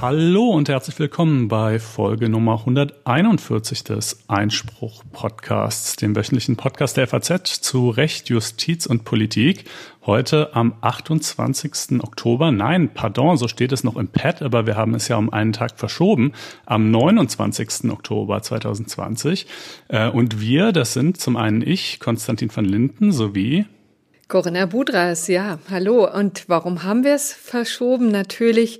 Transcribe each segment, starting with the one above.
Hallo und herzlich willkommen bei Folge Nummer 141 des Einspruch Podcasts, dem wöchentlichen Podcast der FAZ zu Recht, Justiz und Politik. Heute am 28. Oktober. Nein, pardon, so steht es noch im Pad, aber wir haben es ja um einen Tag verschoben. Am 29. Oktober 2020. Äh, und wir, das sind zum einen ich, Konstantin van Linden, sowie Corinna Budras, ja, hallo. Und warum haben wir es verschoben? Natürlich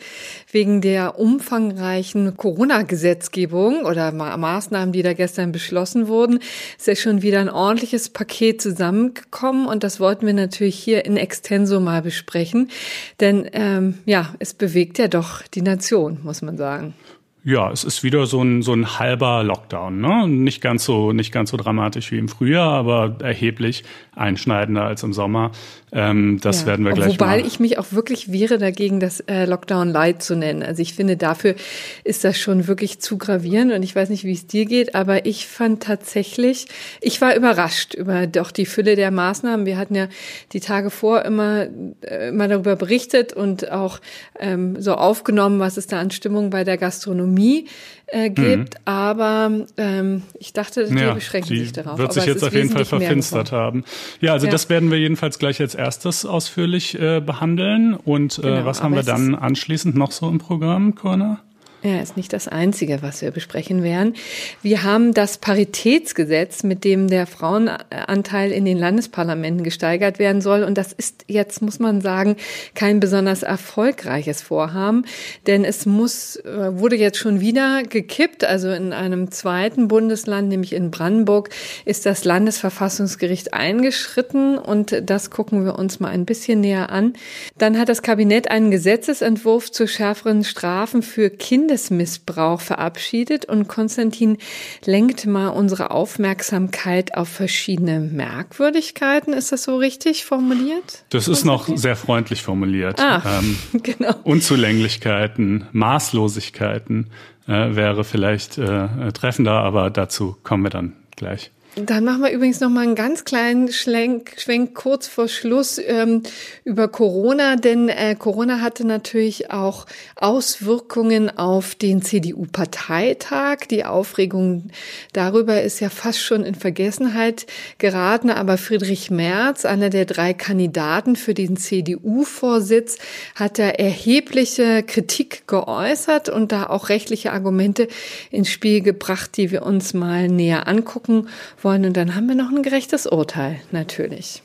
wegen der umfangreichen Corona-Gesetzgebung oder Ma Maßnahmen, die da gestern beschlossen wurden. Ist ja schon wieder ein ordentliches Paket zusammengekommen und das wollten wir natürlich hier in Extenso mal besprechen. Denn ähm, ja, es bewegt ja doch die Nation, muss man sagen. Ja, es ist wieder so ein, so ein halber Lockdown, ne? Nicht ganz so, nicht ganz so dramatisch wie im Frühjahr, aber erheblich einschneidender als im Sommer. Ähm, das ja. werden wir gleich Wobei mal. ich mich auch wirklich wehre dagegen, das äh, Lockdown Light zu nennen. Also ich finde, dafür ist das schon wirklich zu gravierend und ich weiß nicht, wie es dir geht, aber ich fand tatsächlich, ich war überrascht über doch die Fülle der Maßnahmen. Wir hatten ja die Tage vor immer, äh, immer darüber berichtet und auch ähm, so aufgenommen, was es da an Stimmung bei der Gastronomie äh, gibt, mhm. aber ähm, ich dachte, die ja, beschränken sich darauf. Wird sich jetzt auf jeden Fall verfinstert haben. Ja, also ja. das werden wir jedenfalls gleich als erstes ausführlich äh, behandeln. Und äh, genau, was haben wir dann anschließend noch so im Programm, Corner? Ja, ist nicht das Einzige, was wir besprechen werden. Wir haben das Paritätsgesetz, mit dem der Frauenanteil in den Landesparlamenten gesteigert werden soll. Und das ist jetzt, muss man sagen, kein besonders erfolgreiches Vorhaben, denn es muss, äh, wurde jetzt schon wieder gekippt. Also in einem zweiten Bundesland, nämlich in Brandenburg, ist das Landesverfassungsgericht eingeschritten. Und das gucken wir uns mal ein bisschen näher an. Dann hat das Kabinett einen Gesetzesentwurf zu schärferen Strafen für Kinder Kindesmissbrauch verabschiedet und Konstantin lenkt mal unsere Aufmerksamkeit auf verschiedene Merkwürdigkeiten. Ist das so richtig formuliert? Das ist noch sehr freundlich formuliert. Ah, ähm, genau. Unzulänglichkeiten, Maßlosigkeiten äh, wäre vielleicht äh, treffender, aber dazu kommen wir dann gleich. Dann machen wir übrigens noch mal einen ganz kleinen Schlenk, Schwenk kurz vor Schluss ähm, über Corona, denn äh, Corona hatte natürlich auch Auswirkungen auf den CDU-Parteitag. Die Aufregung darüber ist ja fast schon in Vergessenheit geraten, aber Friedrich Merz, einer der drei Kandidaten für den CDU-Vorsitz, hat da erhebliche Kritik geäußert und da auch rechtliche Argumente ins Spiel gebracht, die wir uns mal näher angucken wollen. Und dann haben wir noch ein gerechtes Urteil, natürlich.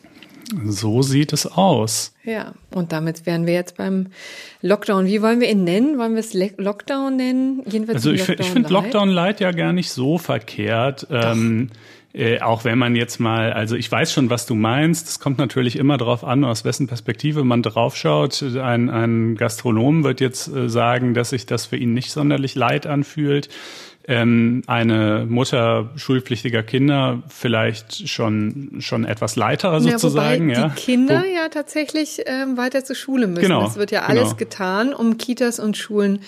So sieht es aus. Ja, und damit wären wir jetzt beim Lockdown. Wie wollen wir ihn nennen? Wollen wir es Lockdown nennen? Jedenfalls also ich, finde Lockdown Light ja gar nicht so verkehrt. Ähm, äh, auch wenn man jetzt mal, also ich weiß schon, was du meinst. Es kommt natürlich immer darauf an, aus wessen Perspektive man draufschaut. Ein, ein Gastronom wird jetzt äh, sagen, dass sich das für ihn nicht sonderlich leid anfühlt ähm, eine Mutter schulpflichtiger Kinder vielleicht schon schon etwas leiterer sozusagen. Ja, wobei die Kinder Wo, ja tatsächlich ähm, weiter zur Schule müssen. Genau, es wird ja alles genau. getan, um Kitas und Schulen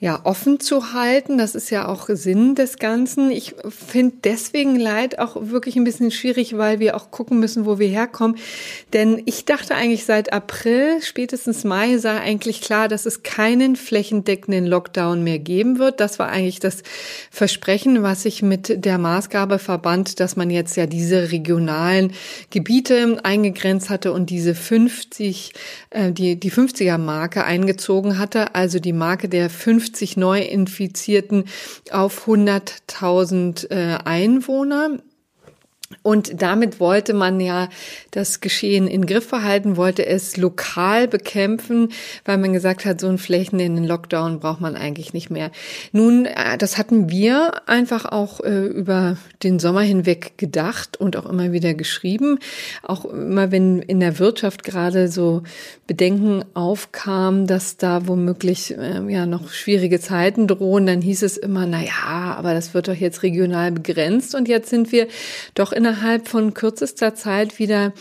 ja, offen zu halten. Das ist ja auch Sinn des Ganzen. Ich finde deswegen Leid auch wirklich ein bisschen schwierig, weil wir auch gucken müssen, wo wir herkommen. Denn ich dachte eigentlich seit April, spätestens Mai, sei eigentlich klar, dass es keinen flächendeckenden Lockdown mehr geben wird. Das war eigentlich das Versprechen, was sich mit der Maßgabe verband, dass man jetzt ja diese regionalen Gebiete eingegrenzt hatte und diese 50, äh, die, die 50er Marke eingezogen hatte. Also die Marke der 50 50 Neuinfizierten auf 100.000 äh, Einwohner. Und damit wollte man ja das Geschehen in Griff behalten, wollte es lokal bekämpfen, weil man gesagt hat, so einen flächendeckenden Lockdown braucht man eigentlich nicht mehr. Nun, äh, das hatten wir einfach auch äh, über den Sommer hinweg gedacht und auch immer wieder geschrieben. Auch immer, wenn in der Wirtschaft gerade so Bedenken aufkam, dass da womöglich äh, ja noch schwierige Zeiten drohen, dann hieß es immer, na ja, aber das wird doch jetzt regional begrenzt und jetzt sind wir doch innerhalb von kürzester Zeit wieder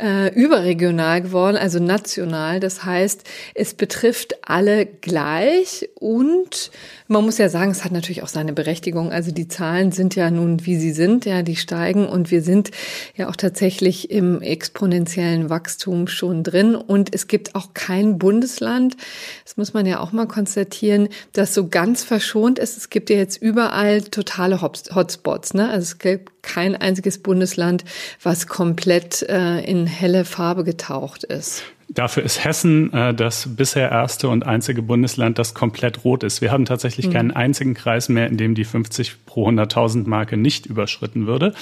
äh, überregional geworden, also national. Das heißt, es betrifft alle gleich und man muss ja sagen, es hat natürlich auch seine Berechtigung. Also die Zahlen sind ja nun, wie sie sind, ja, die steigen und wir sind ja auch tatsächlich im exponentiellen Wachstum schon drin. Und es gibt auch kein Bundesland, das muss man ja auch mal konstatieren, das so ganz verschont ist. Es gibt ja jetzt überall totale Hotspots. Ne? Also es gibt kein einziges Bundesland, was komplett äh, in helle Farbe getaucht ist. Dafür ist Hessen äh, das bisher erste und einzige Bundesland, das komplett rot ist. Wir haben tatsächlich mhm. keinen einzigen Kreis mehr, in dem die 50 pro 100.000 Marke nicht überschritten würde.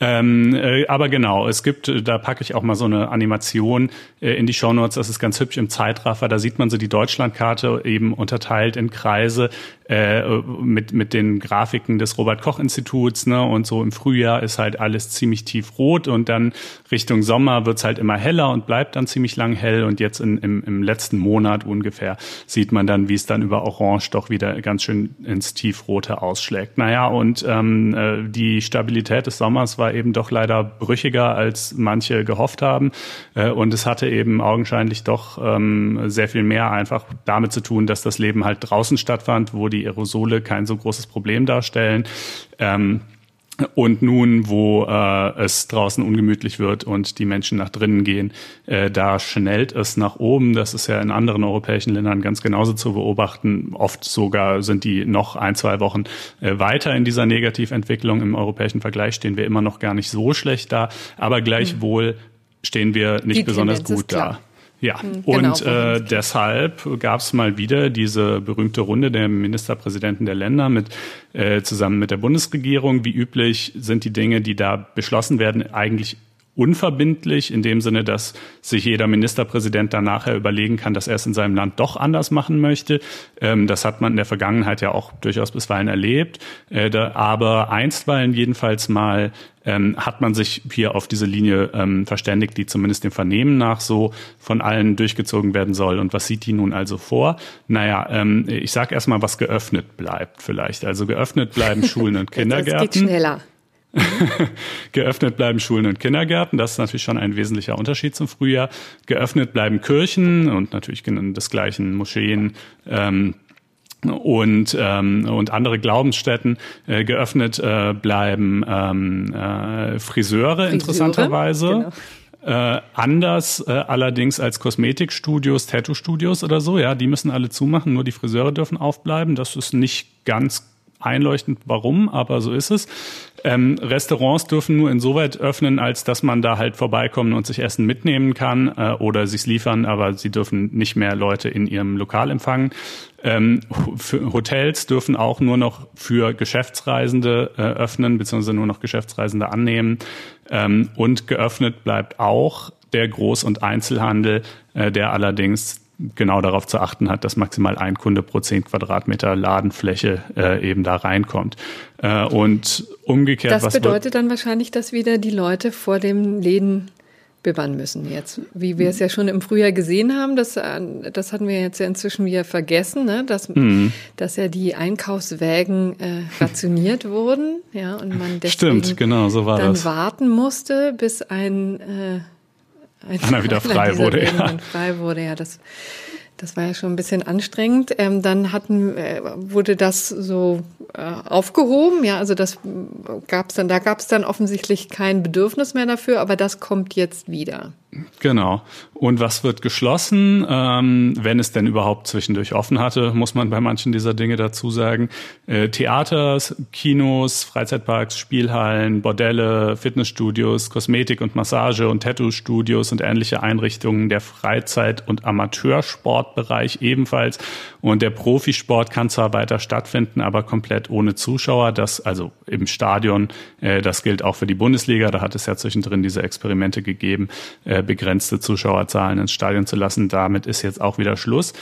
Ähm, äh, aber genau, es gibt, äh, da packe ich auch mal so eine Animation äh, in die Shownotes, das ist ganz hübsch im Zeitraffer, da sieht man so die Deutschlandkarte eben unterteilt in Kreise äh, mit, mit den Grafiken des Robert-Koch-Instituts, ne, und so im Frühjahr ist halt alles ziemlich tief rot und dann Richtung Sommer wird's halt immer heller und bleibt dann ziemlich lang hell und jetzt in, im, im letzten Monat ungefähr sieht man dann, wie es dann über Orange doch wieder ganz schön ins Tiefrote ausschlägt. Naja, und ähm, äh, die Stabilität des Sommers war eben doch leider brüchiger, als manche gehofft haben. Äh, und es hatte eben augenscheinlich doch ähm, sehr viel mehr einfach damit zu tun, dass das Leben halt draußen stattfand, wo die Aerosole kein so großes Problem darstellen. Ähm, und nun, wo äh, es draußen ungemütlich wird und die Menschen nach drinnen gehen, äh, da schnellt es nach oben. Das ist ja in anderen europäischen Ländern ganz genauso zu beobachten. Oft sogar sind die noch ein, zwei Wochen äh, weiter in dieser Negativentwicklung. Im europäischen Vergleich stehen wir immer noch gar nicht so schlecht da, aber gleichwohl stehen wir nicht die besonders gut da. Ja, hm, genau, und äh, deshalb gab es mal wieder diese berühmte Runde der Ministerpräsidenten der Länder mit äh, zusammen mit der Bundesregierung. Wie üblich sind die Dinge, die da beschlossen werden, eigentlich unverbindlich in dem Sinne, dass sich jeder Ministerpräsident dann nachher überlegen kann, dass er es in seinem Land doch anders machen möchte. Ähm, das hat man in der Vergangenheit ja auch durchaus bisweilen erlebt. Äh, aber einstweilen jedenfalls mal ähm, hat man sich hier auf diese Linie ähm, verständigt, die zumindest dem Vernehmen nach so von allen durchgezogen werden soll. Und was sieht die nun also vor? Naja, ähm, ich sage erstmal, was geöffnet bleibt vielleicht. Also geöffnet bleiben Schulen und Kindergärten. Das geht schneller. Geöffnet bleiben Schulen und Kindergärten, das ist natürlich schon ein wesentlicher Unterschied zum Frühjahr. Geöffnet bleiben Kirchen und natürlich desgleichen Moscheen. Ähm, und ähm, und andere Glaubensstätten äh, geöffnet äh, bleiben ähm, äh, Friseure, Friseure interessanterweise. Genau. Äh, anders äh, allerdings als Kosmetikstudios, Tattoo-Studios oder so, ja, die müssen alle zumachen, nur die Friseure dürfen aufbleiben. Das ist nicht ganz einleuchtend, warum, aber so ist es. Ähm, Restaurants dürfen nur insoweit öffnen, als dass man da halt vorbeikommen und sich Essen mitnehmen kann äh, oder sich's liefern, aber sie dürfen nicht mehr Leute in ihrem Lokal empfangen. Ähm, Hotels dürfen auch nur noch für Geschäftsreisende äh, öffnen, beziehungsweise nur noch Geschäftsreisende annehmen. Ähm, und geöffnet bleibt auch der Groß- und Einzelhandel, äh, der allerdings genau darauf zu achten hat, dass maximal ein Kunde pro zehn Quadratmeter Ladenfläche äh, eben da reinkommt. Äh, und umgekehrt. Das bedeutet dann wahrscheinlich, dass wieder die Leute vor dem Läden bewahren müssen jetzt. Wie wir es ja schon im Frühjahr gesehen haben, das, äh, das hatten wir jetzt ja inzwischen wieder vergessen, ne? dass, mhm. dass ja die Einkaufswägen äh, rationiert wurden, ja, und man deswegen Stimmt, genau, so war dann das. warten musste, bis ein äh, Anna wieder frei wurde. Ja. Frei wurde, ja. Das, das war ja schon ein bisschen anstrengend. Ähm, dann hatten, äh, wurde das so äh, aufgehoben, ja, also das gab's dann, da gab es dann offensichtlich kein Bedürfnis mehr dafür, aber das kommt jetzt wieder. Genau. Und was wird geschlossen, ähm, wenn es denn überhaupt zwischendurch offen hatte, muss man bei manchen dieser Dinge dazu sagen. Äh, Theaters, Kinos, Freizeitparks, Spielhallen, Bordelle, Fitnessstudios, Kosmetik- und Massage- und Tattoo-Studios und ähnliche Einrichtungen, der Freizeit- und Amateursportbereich ebenfalls. Und der Profisport kann zwar weiter stattfinden, aber komplett ohne Zuschauer. Das also im Stadion, äh, das gilt auch für die Bundesliga. Da hat es ja zwischendrin diese Experimente gegeben. Äh, begrenzte Zuschauerzahlen ins Stadion zu lassen. Damit ist jetzt auch wieder Schluss.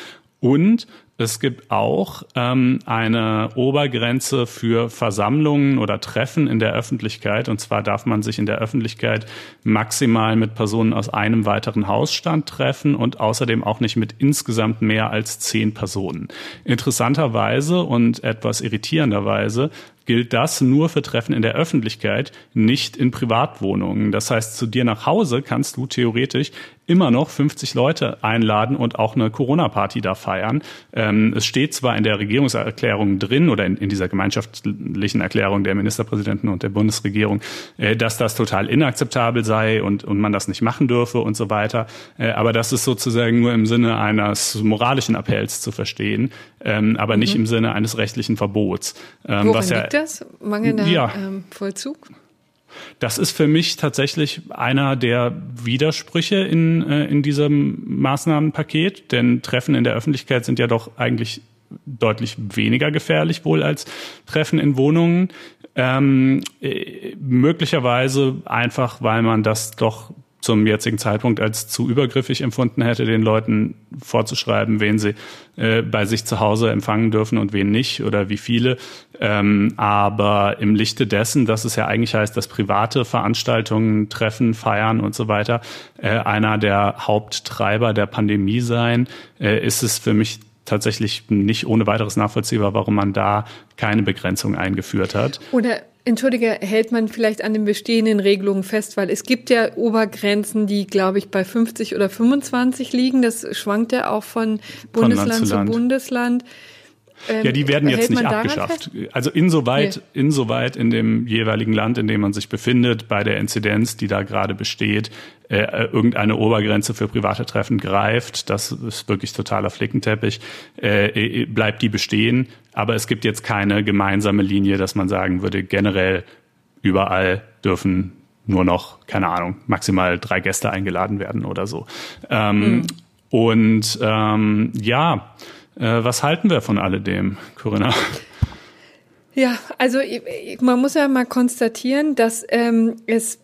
Und es gibt auch ähm, eine Obergrenze für Versammlungen oder Treffen in der Öffentlichkeit. Und zwar darf man sich in der Öffentlichkeit maximal mit Personen aus einem weiteren Hausstand treffen und außerdem auch nicht mit insgesamt mehr als zehn Personen. Interessanterweise und etwas irritierenderweise gilt das nur für Treffen in der Öffentlichkeit, nicht in Privatwohnungen. Das heißt, zu dir nach Hause kannst du theoretisch immer noch 50 Leute einladen und auch eine Corona-Party da feiern. Ähm, es steht zwar in der Regierungserklärung drin oder in, in, dieser gemeinschaftlichen Erklärung der Ministerpräsidenten und der Bundesregierung, äh, dass das total inakzeptabel sei und, und man das nicht machen dürfe und so weiter. Äh, aber das ist sozusagen nur im Sinne eines moralischen Appells zu verstehen, ähm, aber nicht mhm. im Sinne eines rechtlichen Verbots. Ähm, was ja, liegt das? Mangelnder ja, ähm, Vollzug? Das ist für mich tatsächlich einer der Widersprüche in, äh, in diesem Maßnahmenpaket, denn Treffen in der Öffentlichkeit sind ja doch eigentlich deutlich weniger gefährlich wohl als Treffen in Wohnungen. Ähm, äh, möglicherweise einfach, weil man das doch zum jetzigen Zeitpunkt als zu übergriffig empfunden hätte, den Leuten vorzuschreiben, wen sie äh, bei sich zu Hause empfangen dürfen und wen nicht oder wie viele. Ähm, aber im Lichte dessen, dass es ja eigentlich heißt, dass private Veranstaltungen, Treffen, Feiern und so weiter äh, einer der Haupttreiber der Pandemie sein, äh, ist es für mich tatsächlich nicht ohne weiteres nachvollziehbar, warum man da keine Begrenzung eingeführt hat. Oder Entschuldige, hält man vielleicht an den bestehenden Regelungen fest, weil es gibt ja Obergrenzen, die, glaube ich, bei 50 oder 25 liegen. Das schwankt ja auch von Bundesland von zu, zu Bundesland. Ähm, ja, die werden jetzt nicht abgeschafft. Also insoweit, nee. insoweit in dem jeweiligen Land, in dem man sich befindet, bei der Inzidenz, die da gerade besteht, äh, irgendeine Obergrenze für private Treffen greift, das ist wirklich totaler Flickenteppich, äh, äh, bleibt die bestehen. Aber es gibt jetzt keine gemeinsame Linie, dass man sagen würde, generell überall dürfen nur noch, keine Ahnung, maximal drei Gäste eingeladen werden oder so. Ähm, mhm. Und ähm, ja, äh, was halten wir von alledem, Corinna? Ja, also man muss ja mal konstatieren, dass ähm, es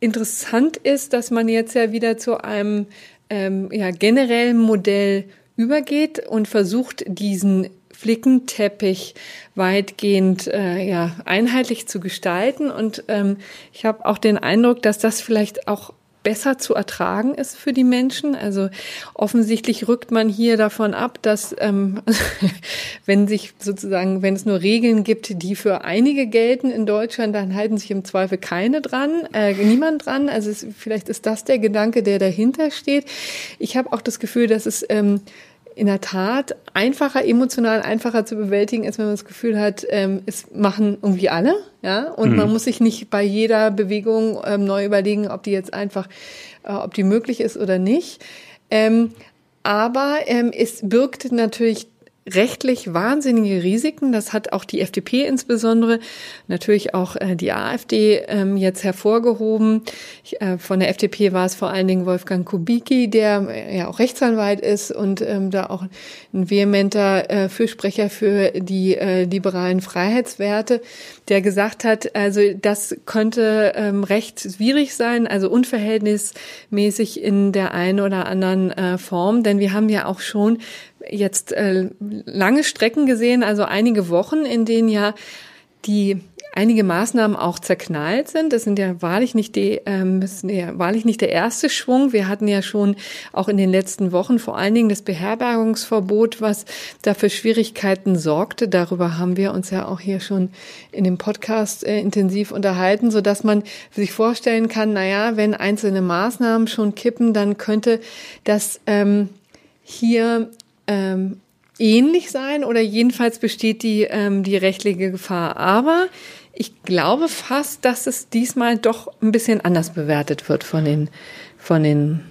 interessant ist, dass man jetzt ja wieder zu einem ähm, ja, generellen Modell übergeht und versucht, diesen Flickenteppich weitgehend äh, ja, einheitlich zu gestalten. Und ähm, ich habe auch den Eindruck, dass das vielleicht auch besser zu ertragen ist für die Menschen. Also offensichtlich rückt man hier davon ab, dass ähm, wenn sich sozusagen, wenn es nur Regeln gibt, die für einige gelten in Deutschland, dann halten sich im Zweifel keine dran, äh, niemand dran. Also es, vielleicht ist das der Gedanke, der dahinter steht. Ich habe auch das Gefühl, dass es ähm, in der Tat einfacher, emotional einfacher zu bewältigen ist, wenn man das Gefühl hat, ähm, es machen irgendwie alle, ja, und mhm. man muss sich nicht bei jeder Bewegung ähm, neu überlegen, ob die jetzt einfach, äh, ob die möglich ist oder nicht. Ähm, aber ähm, es birgt natürlich rechtlich wahnsinnige Risiken. Das hat auch die FDP insbesondere, natürlich auch äh, die AfD ähm, jetzt hervorgehoben. Äh, von der FDP war es vor allen Dingen Wolfgang Kubicki, der äh, ja auch Rechtsanwalt ist und ähm, da auch ein vehementer Fürsprecher für die liberalen Freiheitswerte, der gesagt hat, also das könnte ähm, recht schwierig sein, also unverhältnismäßig in der einen oder anderen Form, denn wir haben ja auch schon jetzt äh, lange Strecken gesehen, also einige Wochen, in denen ja die einige Maßnahmen auch zerknallt sind. Das sind ja wahrlich nicht die, ähm, ist ja wahrlich nicht der erste Schwung. Wir hatten ja schon auch in den letzten Wochen vor allen Dingen das Beherbergungsverbot, was dafür Schwierigkeiten sorgte. Darüber haben wir uns ja auch hier schon in dem Podcast äh, intensiv unterhalten, so dass man sich vorstellen kann, na ja, wenn einzelne Maßnahmen schon kippen, dann könnte das ähm, hier ähm, ähnlich sein oder jedenfalls besteht die, ähm, die rechtliche Gefahr. Aber ich glaube fast, dass es diesmal doch ein bisschen anders bewertet wird von den, von den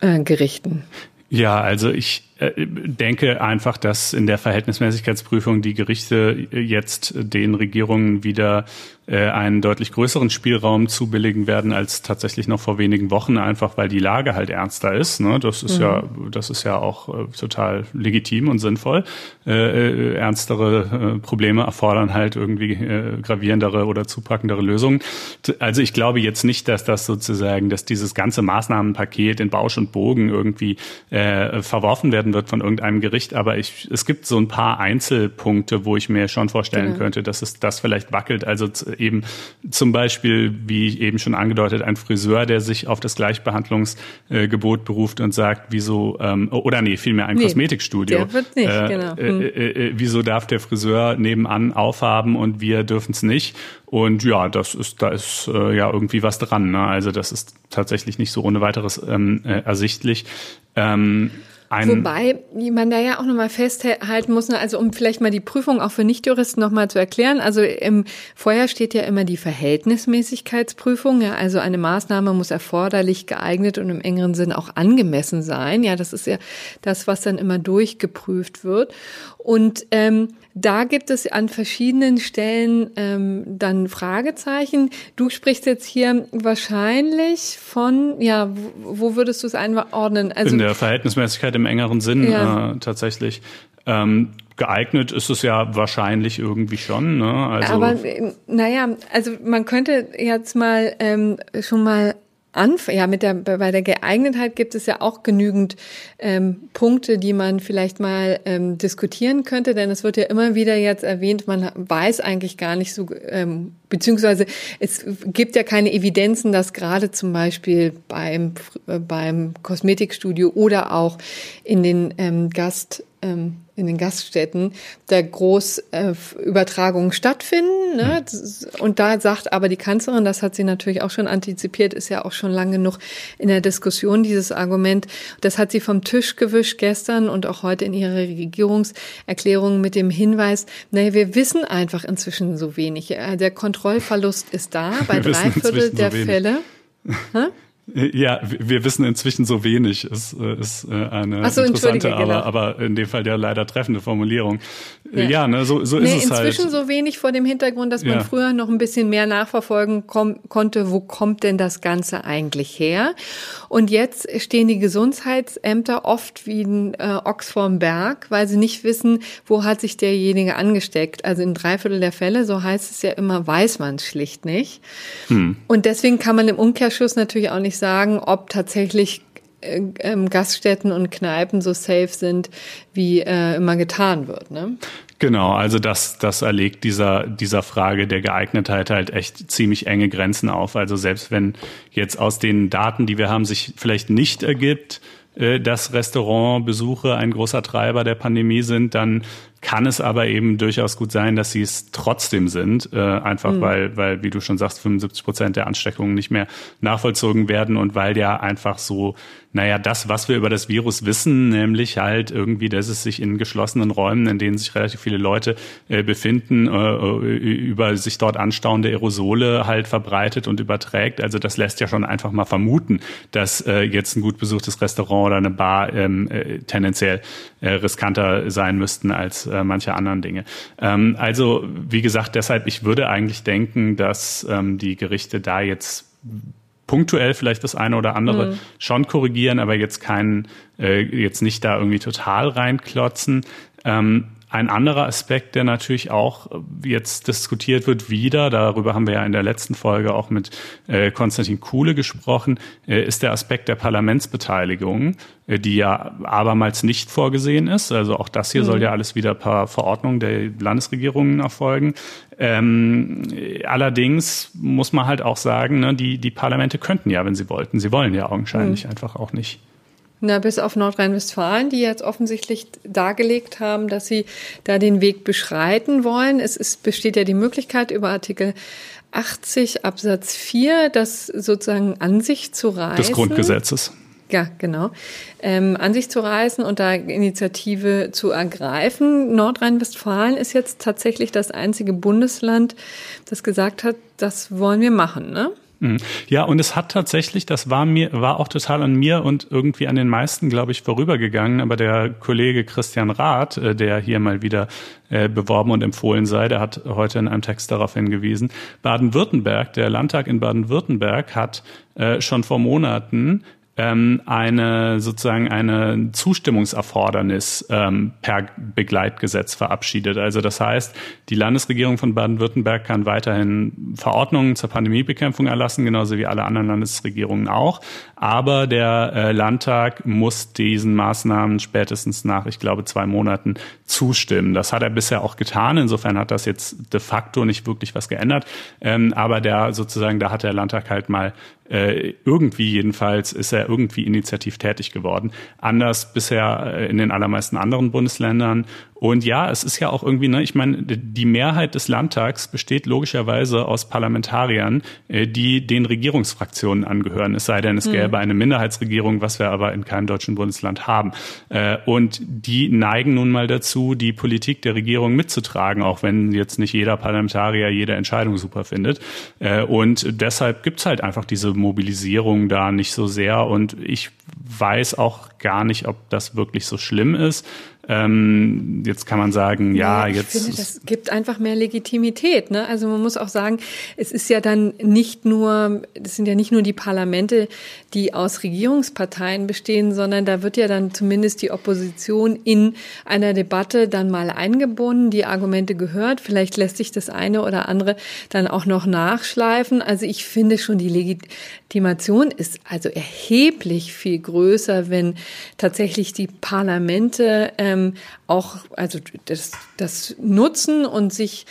äh, Gerichten. Ja, also ich denke einfach, dass in der Verhältnismäßigkeitsprüfung die Gerichte jetzt den Regierungen wieder äh, einen deutlich größeren Spielraum zubilligen werden als tatsächlich noch vor wenigen Wochen, einfach weil die Lage halt ernster ist. Ne? Das ist mhm. ja, das ist ja auch äh, total legitim und sinnvoll. Äh, äh, ernstere äh, Probleme erfordern halt irgendwie äh, gravierendere oder zupackendere Lösungen. Also ich glaube jetzt nicht, dass das sozusagen, dass dieses ganze Maßnahmenpaket in Bausch und Bogen irgendwie äh, verworfen werden werden wird von irgendeinem Gericht, aber ich, es gibt so ein paar Einzelpunkte, wo ich mir schon vorstellen genau. könnte, dass es das vielleicht wackelt. Also eben zum Beispiel, wie eben schon angedeutet, ein Friseur, der sich auf das Gleichbehandlungsgebot beruft und sagt, wieso, ähm, oder nee, vielmehr ein nee, Kosmetikstudio. Der wird nicht, äh, genau. Hm. Äh, äh, wieso darf der Friseur nebenan aufhaben und wir dürfen es nicht? Und ja, das ist, da ist äh, ja irgendwie was dran. Ne? Also das ist tatsächlich nicht so ohne weiteres ähm, äh, ersichtlich. Ähm, ein Wobei man da ja auch nochmal festhalten muss, ne, also um vielleicht mal die Prüfung auch für Nichtjuristen nochmal zu erklären. Also im Vorher steht ja immer die Verhältnismäßigkeitsprüfung. Ja, also eine Maßnahme muss erforderlich, geeignet und im engeren Sinn auch angemessen sein. Ja, das ist ja das, was dann immer durchgeprüft wird. Und ähm, da gibt es an verschiedenen Stellen ähm, dann Fragezeichen. Du sprichst jetzt hier wahrscheinlich von, ja, wo würdest du es einordnen? Also, In der Verhältnismäßigkeit im engeren Sinn ja. äh, tatsächlich. Ähm, geeignet ist es ja wahrscheinlich irgendwie schon. Ne? Also Aber naja, also man könnte jetzt mal ähm, schon mal Anf ja, mit der, bei der Geeignetheit gibt es ja auch genügend ähm, Punkte, die man vielleicht mal ähm, diskutieren könnte, denn es wird ja immer wieder jetzt erwähnt, man weiß eigentlich gar nicht so, ähm, beziehungsweise es gibt ja keine Evidenzen, dass gerade zum Beispiel beim, äh, beim Kosmetikstudio oder auch in den ähm, Gast, ähm, in den Gaststätten der Großübertragungen äh, stattfinden. Ne? Und da sagt aber die Kanzlerin, das hat sie natürlich auch schon antizipiert, ist ja auch schon lang genug in der Diskussion dieses Argument. Das hat sie vom Tisch gewischt gestern und auch heute in ihrer Regierungserklärung mit dem Hinweis, naja, wir wissen einfach inzwischen so wenig. Der Kontrollverlust ist da bei drei Viertel der so Fälle. Ja, wir wissen inzwischen so wenig, ist, äh, ist äh, eine so, interessante, aber, genau. aber in dem Fall ja leider treffende Formulierung. Ja, ja ne, so, so nee, ist es halt. Inzwischen so wenig vor dem Hintergrund, dass man ja. früher noch ein bisschen mehr nachverfolgen konnte, wo kommt denn das Ganze eigentlich her? Und jetzt stehen die Gesundheitsämter oft wie ein äh, Ochs vorm Berg, weil sie nicht wissen, wo hat sich derjenige angesteckt. Also in drei Viertel der Fälle, so heißt es ja immer, weiß man es schlicht nicht. Hm. Und deswegen kann man im Umkehrschluss natürlich auch nicht sagen, ob tatsächlich äh, ähm, Gaststätten und Kneipen so safe sind, wie äh, immer getan wird. Ne? Genau, also das, das erlegt dieser, dieser Frage der Geeignetheit halt echt ziemlich enge Grenzen auf. Also selbst wenn jetzt aus den Daten, die wir haben, sich vielleicht nicht ergibt, äh, dass Restaurantbesuche ein großer Treiber der Pandemie sind, dann kann es aber eben durchaus gut sein, dass sie es trotzdem sind, äh, einfach mhm. weil, weil, wie du schon sagst, 75 Prozent der Ansteckungen nicht mehr nachvollzogen werden und weil ja einfach so naja, das, was wir über das Virus wissen, nämlich halt irgendwie, dass es sich in geschlossenen Räumen, in denen sich relativ viele Leute äh, befinden, äh, über sich dort anstauende Aerosole halt verbreitet und überträgt. Also das lässt ja schon einfach mal vermuten, dass äh, jetzt ein gut besuchtes Restaurant oder eine Bar ähm, äh, tendenziell äh, riskanter sein müssten als äh, manche anderen Dinge. Ähm, also wie gesagt, deshalb, ich würde eigentlich denken, dass ähm, die Gerichte da jetzt punktuell vielleicht das eine oder andere mhm. schon korrigieren, aber jetzt keinen, äh, jetzt nicht da irgendwie total reinklotzen. Ähm, ein anderer Aspekt, der natürlich auch jetzt diskutiert wird, wieder, darüber haben wir ja in der letzten Folge auch mit äh, Konstantin Kuhle gesprochen, äh, ist der Aspekt der Parlamentsbeteiligung, äh, die ja abermals nicht vorgesehen ist. Also auch das hier mhm. soll ja alles wieder per Verordnung der Landesregierungen erfolgen. Ähm, allerdings muss man halt auch sagen, ne, die, die Parlamente könnten ja, wenn sie wollten. Sie wollen ja augenscheinlich mhm. einfach auch nicht. Na, bis auf Nordrhein-Westfalen, die jetzt offensichtlich dargelegt haben, dass sie da den Weg beschreiten wollen. Es ist, besteht ja die Möglichkeit über Artikel 80 Absatz 4, das sozusagen an sich zu reißen. Des Grundgesetzes. Ja, genau. Ähm, an sich zu reißen und da Initiative zu ergreifen. Nordrhein-Westfalen ist jetzt tatsächlich das einzige Bundesland, das gesagt hat, das wollen wir machen, ne? Mhm. Ja, und es hat tatsächlich, das war mir, war auch total an mir und irgendwie an den meisten, glaube ich, vorübergegangen. Aber der Kollege Christian Rath, äh, der hier mal wieder äh, beworben und empfohlen sei, der hat heute in einem Text darauf hingewiesen. Baden-Württemberg, der Landtag in Baden-Württemberg hat äh, schon vor Monaten ähm, eine sozusagen eine Zustimmungserfordernis ähm, per Begleitgesetz verabschiedet. Also das heißt, die Landesregierung von Baden-Württemberg kann weiterhin Verordnungen zur Pandemiebekämpfung erlassen, genauso wie alle anderen Landesregierungen auch. Aber der äh, Landtag muss diesen Maßnahmen spätestens nach, ich glaube, zwei Monaten zustimmen. Das hat er bisher auch getan. Insofern hat das jetzt de facto nicht wirklich was geändert. Ähm, aber der sozusagen, da hat der Landtag halt mal äh, irgendwie jedenfalls ist er irgendwie initiativ tätig geworden. Anders bisher äh, in den allermeisten anderen Bundesländern. Und ja, es ist ja auch irgendwie, ne, ich meine, die Mehrheit des Landtags besteht logischerweise aus Parlamentariern, äh, die den Regierungsfraktionen angehören. Es sei denn, es hm. gäbe eine Minderheitsregierung, was wir aber in keinem deutschen Bundesland haben. Äh, und die neigen nun mal dazu, die Politik der Regierung mitzutragen, auch wenn jetzt nicht jeder Parlamentarier jede Entscheidung super findet. Äh, und deshalb gibt's halt einfach diese Mobilisierung da nicht so sehr. Und ich weiß auch gar nicht, ob das wirklich so schlimm ist. Ähm, jetzt kann man sagen, ja, ja ich jetzt. Ich finde, das gibt einfach mehr Legitimität. Ne? Also man muss auch sagen, es ist ja dann nicht nur, das sind ja nicht nur die Parlamente, die aus Regierungsparteien bestehen, sondern da wird ja dann zumindest die Opposition in einer Debatte dann mal eingebunden, die Argumente gehört. Vielleicht lässt sich das eine oder andere dann auch noch nachschleifen. Also ich finde schon, die Legitimation ist also erheblich viel größer, wenn tatsächlich die Parlamente ähm, auch also das, das nutzen und sich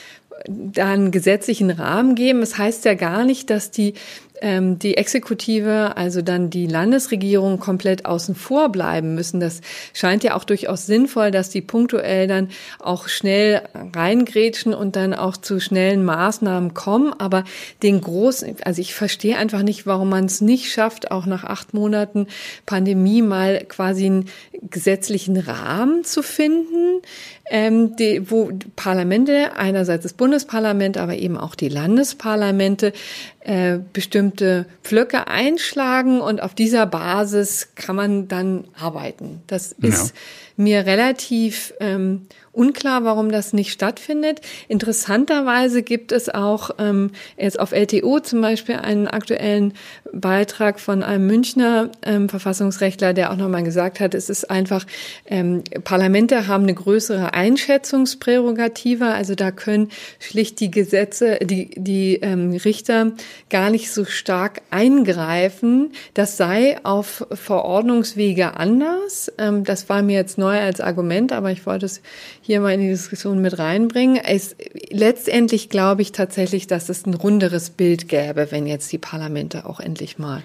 da einen gesetzlichen Rahmen geben. Es das heißt ja gar nicht, dass die ähm, die Exekutive, also dann die Landesregierung komplett außen vor bleiben müssen. Das scheint ja auch durchaus sinnvoll, dass die punktuell dann auch schnell reingrätschen und dann auch zu schnellen Maßnahmen kommen. Aber den großen, also ich verstehe einfach nicht, warum man es nicht schafft, auch nach acht Monaten Pandemie mal quasi einen gesetzlichen Rahmen zu finden, ähm, die, wo Parlamente, einerseits das Bundesparlament, aber eben auch die Landesparlamente, äh, bestimmte Pflöcke einschlagen und auf dieser Basis kann man dann arbeiten. Das ist ja. Mir relativ ähm, Unklar, warum das nicht stattfindet. Interessanterweise gibt es auch ähm, jetzt auf LTO zum Beispiel einen aktuellen Beitrag von einem Münchner ähm, Verfassungsrechtler, der auch nochmal gesagt hat, es ist einfach, ähm, Parlamente haben eine größere Einschätzungsprärogative, also da können schlicht die Gesetze, die, die ähm, Richter gar nicht so stark eingreifen. Das sei auf Verordnungswege anders. Ähm, das war mir jetzt neu als Argument, aber ich wollte es hier mal in die Diskussion mit reinbringen. Es, letztendlich glaube ich tatsächlich, dass es ein runderes Bild gäbe, wenn jetzt die Parlamente auch endlich mal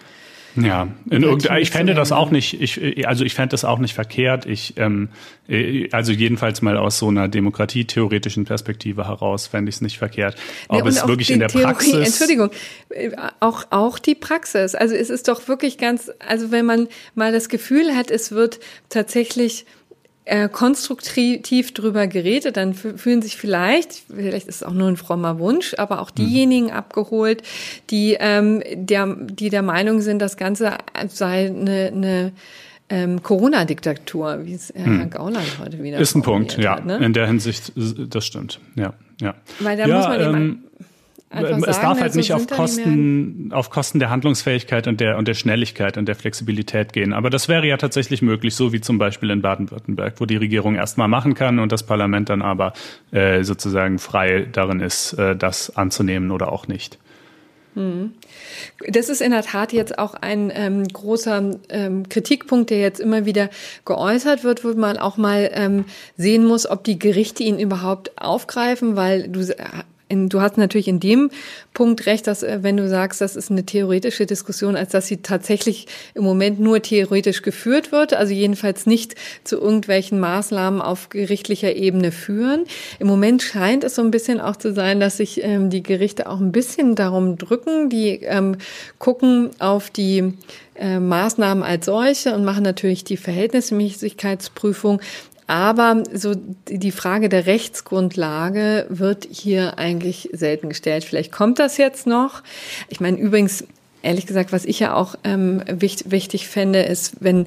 ja, in ich fände das auch nicht, ich, also ich fände das auch nicht verkehrt. Ich, ähm, also jedenfalls mal aus so einer demokratietheoretischen Perspektive heraus fände ich es nicht verkehrt. Ob ja, es wirklich in der Theorie, Praxis. Entschuldigung, auch, auch die Praxis. Also es ist doch wirklich ganz, also wenn man mal das Gefühl hat, es wird tatsächlich äh, konstruktiv drüber geredet, dann fühlen sich vielleicht, vielleicht ist es auch nur ein frommer Wunsch, aber auch mhm. diejenigen mhm. abgeholt, die, ähm, der, die der Meinung sind, das Ganze sei eine, eine ähm, Corona-Diktatur, wie es Herr hm. Gauland heute wieder Ist ein Punkt, ja. Hat, ne? In der Hinsicht, das stimmt. Ja, ja. Weil da ja, muss man eben Einfach es darf halt nicht auf Kosten, auf Kosten der Handlungsfähigkeit und der, und der Schnelligkeit und der Flexibilität gehen. Aber das wäre ja tatsächlich möglich, so wie zum Beispiel in Baden-Württemberg, wo die Regierung erstmal machen kann und das Parlament dann aber äh, sozusagen frei darin ist, äh, das anzunehmen oder auch nicht. Hm. Das ist in der Tat jetzt auch ein ähm, großer ähm, Kritikpunkt, der jetzt immer wieder geäußert wird, wo man auch mal ähm, sehen muss, ob die Gerichte ihn überhaupt aufgreifen, weil du in, du hast natürlich in dem Punkt recht, dass äh, wenn du sagst, das ist eine theoretische Diskussion, als dass sie tatsächlich im Moment nur theoretisch geführt wird, also jedenfalls nicht zu irgendwelchen Maßnahmen auf gerichtlicher Ebene führen. Im Moment scheint es so ein bisschen auch zu sein, dass sich ähm, die Gerichte auch ein bisschen darum drücken, die ähm, gucken auf die äh, Maßnahmen als solche und machen natürlich die Verhältnismäßigkeitsprüfung. Aber so die Frage der Rechtsgrundlage wird hier eigentlich selten gestellt. Vielleicht kommt das jetzt noch. Ich meine, übrigens, ehrlich gesagt, was ich ja auch ähm, wichtig, wichtig fände, ist, wenn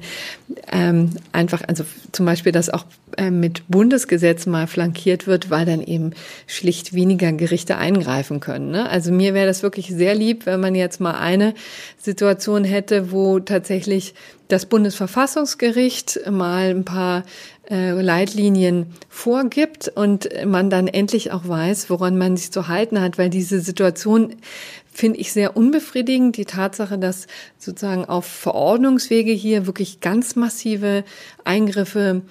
ähm, einfach, also zum Beispiel, dass auch ähm, mit Bundesgesetz mal flankiert wird, weil dann eben schlicht weniger Gerichte eingreifen können. Ne? Also mir wäre das wirklich sehr lieb, wenn man jetzt mal eine Situation hätte, wo tatsächlich das Bundesverfassungsgericht mal ein paar äh, Leitlinien vorgibt und man dann endlich auch weiß, woran man sich zu halten hat, weil diese Situation finde ich sehr unbefriedigend. Die Tatsache, dass sozusagen auf Verordnungswege hier wirklich ganz massive Eingriffe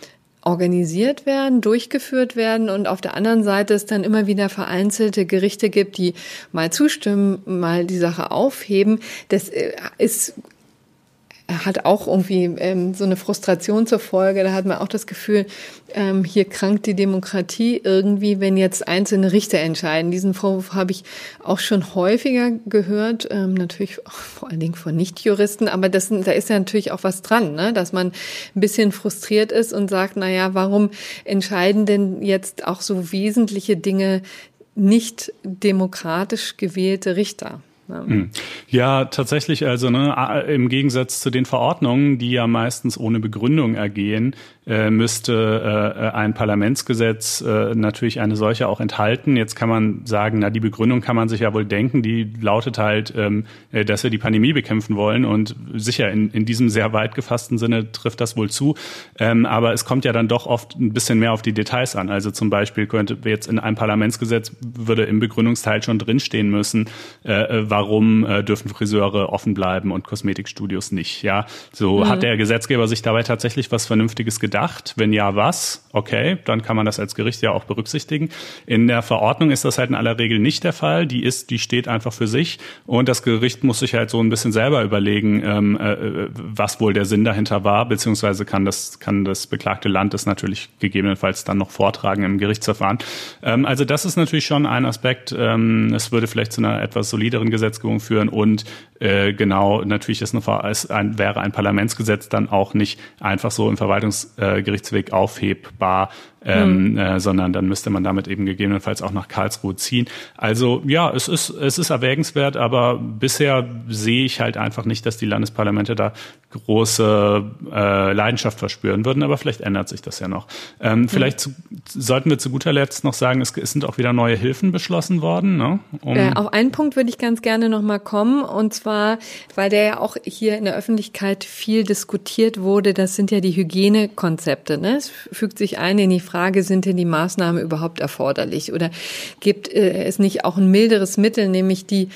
organisiert werden, durchgeführt werden und auf der anderen Seite es dann immer wieder vereinzelte Gerichte gibt, die mal zustimmen, mal die Sache aufheben. Das äh, ist hat auch irgendwie ähm, so eine Frustration zur Folge. Da hat man auch das Gefühl, ähm, hier krankt die Demokratie irgendwie, wenn jetzt einzelne Richter entscheiden. Diesen Vorwurf habe ich auch schon häufiger gehört, ähm, natürlich vor allen Dingen von Nichtjuristen, aber das, da ist ja natürlich auch was dran, ne? dass man ein bisschen frustriert ist und sagt, na ja, warum entscheiden denn jetzt auch so wesentliche Dinge nicht demokratisch gewählte Richter? Hm. Ja, tatsächlich, also ne, im Gegensatz zu den Verordnungen, die ja meistens ohne Begründung ergehen, äh, müsste äh, ein Parlamentsgesetz äh, natürlich eine solche auch enthalten. Jetzt kann man sagen, na die Begründung kann man sich ja wohl denken, die lautet halt, ähm, äh, dass wir die Pandemie bekämpfen wollen und sicher in, in diesem sehr weit gefassten Sinne trifft das wohl zu. Ähm, aber es kommt ja dann doch oft ein bisschen mehr auf die Details an. Also zum Beispiel könnte jetzt in einem Parlamentsgesetz würde im Begründungsteil schon drinstehen müssen, äh, warum äh, dürfen Friseure offen bleiben und Kosmetikstudios nicht. Ja, so mhm. hat der Gesetzgeber sich dabei tatsächlich was Vernünftiges gedacht? Wenn ja, was? Okay, dann kann man das als Gericht ja auch berücksichtigen. In der Verordnung ist das halt in aller Regel nicht der Fall. Die ist, die steht einfach für sich und das Gericht muss sich halt so ein bisschen selber überlegen, ähm, äh, was wohl der Sinn dahinter war, beziehungsweise kann das kann das beklagte Land das natürlich gegebenenfalls dann noch vortragen im Gerichtsverfahren. Ähm, also das ist natürlich schon ein Aspekt. Ähm, es würde vielleicht zu einer etwas solideren Gesetzgebung führen und äh, genau natürlich ist eine, ist ein, wäre ein Parlamentsgesetz dann auch nicht einfach so im Verwaltungs äh, Gerichtsweg aufhebbar ähm, mhm. äh, sondern dann müsste man damit eben gegebenenfalls auch nach Karlsruhe ziehen. Also ja, es ist, es ist erwägenswert, aber bisher sehe ich halt einfach nicht, dass die Landesparlamente da große äh, Leidenschaft verspüren würden, aber vielleicht ändert sich das ja noch. Ähm, mhm. Vielleicht zu, sollten wir zu guter Letzt noch sagen, es, es sind auch wieder neue Hilfen beschlossen worden. Ne? Um äh, auf einen Punkt würde ich ganz gerne noch mal kommen und zwar, weil der ja auch hier in der Öffentlichkeit viel diskutiert wurde, das sind ja die Hygienekonzepte. Ne? Es fügt sich ein in die Frage, Frage, sind denn die Maßnahmen überhaupt erforderlich? Oder gibt äh, es nicht auch ein milderes Mittel, nämlich die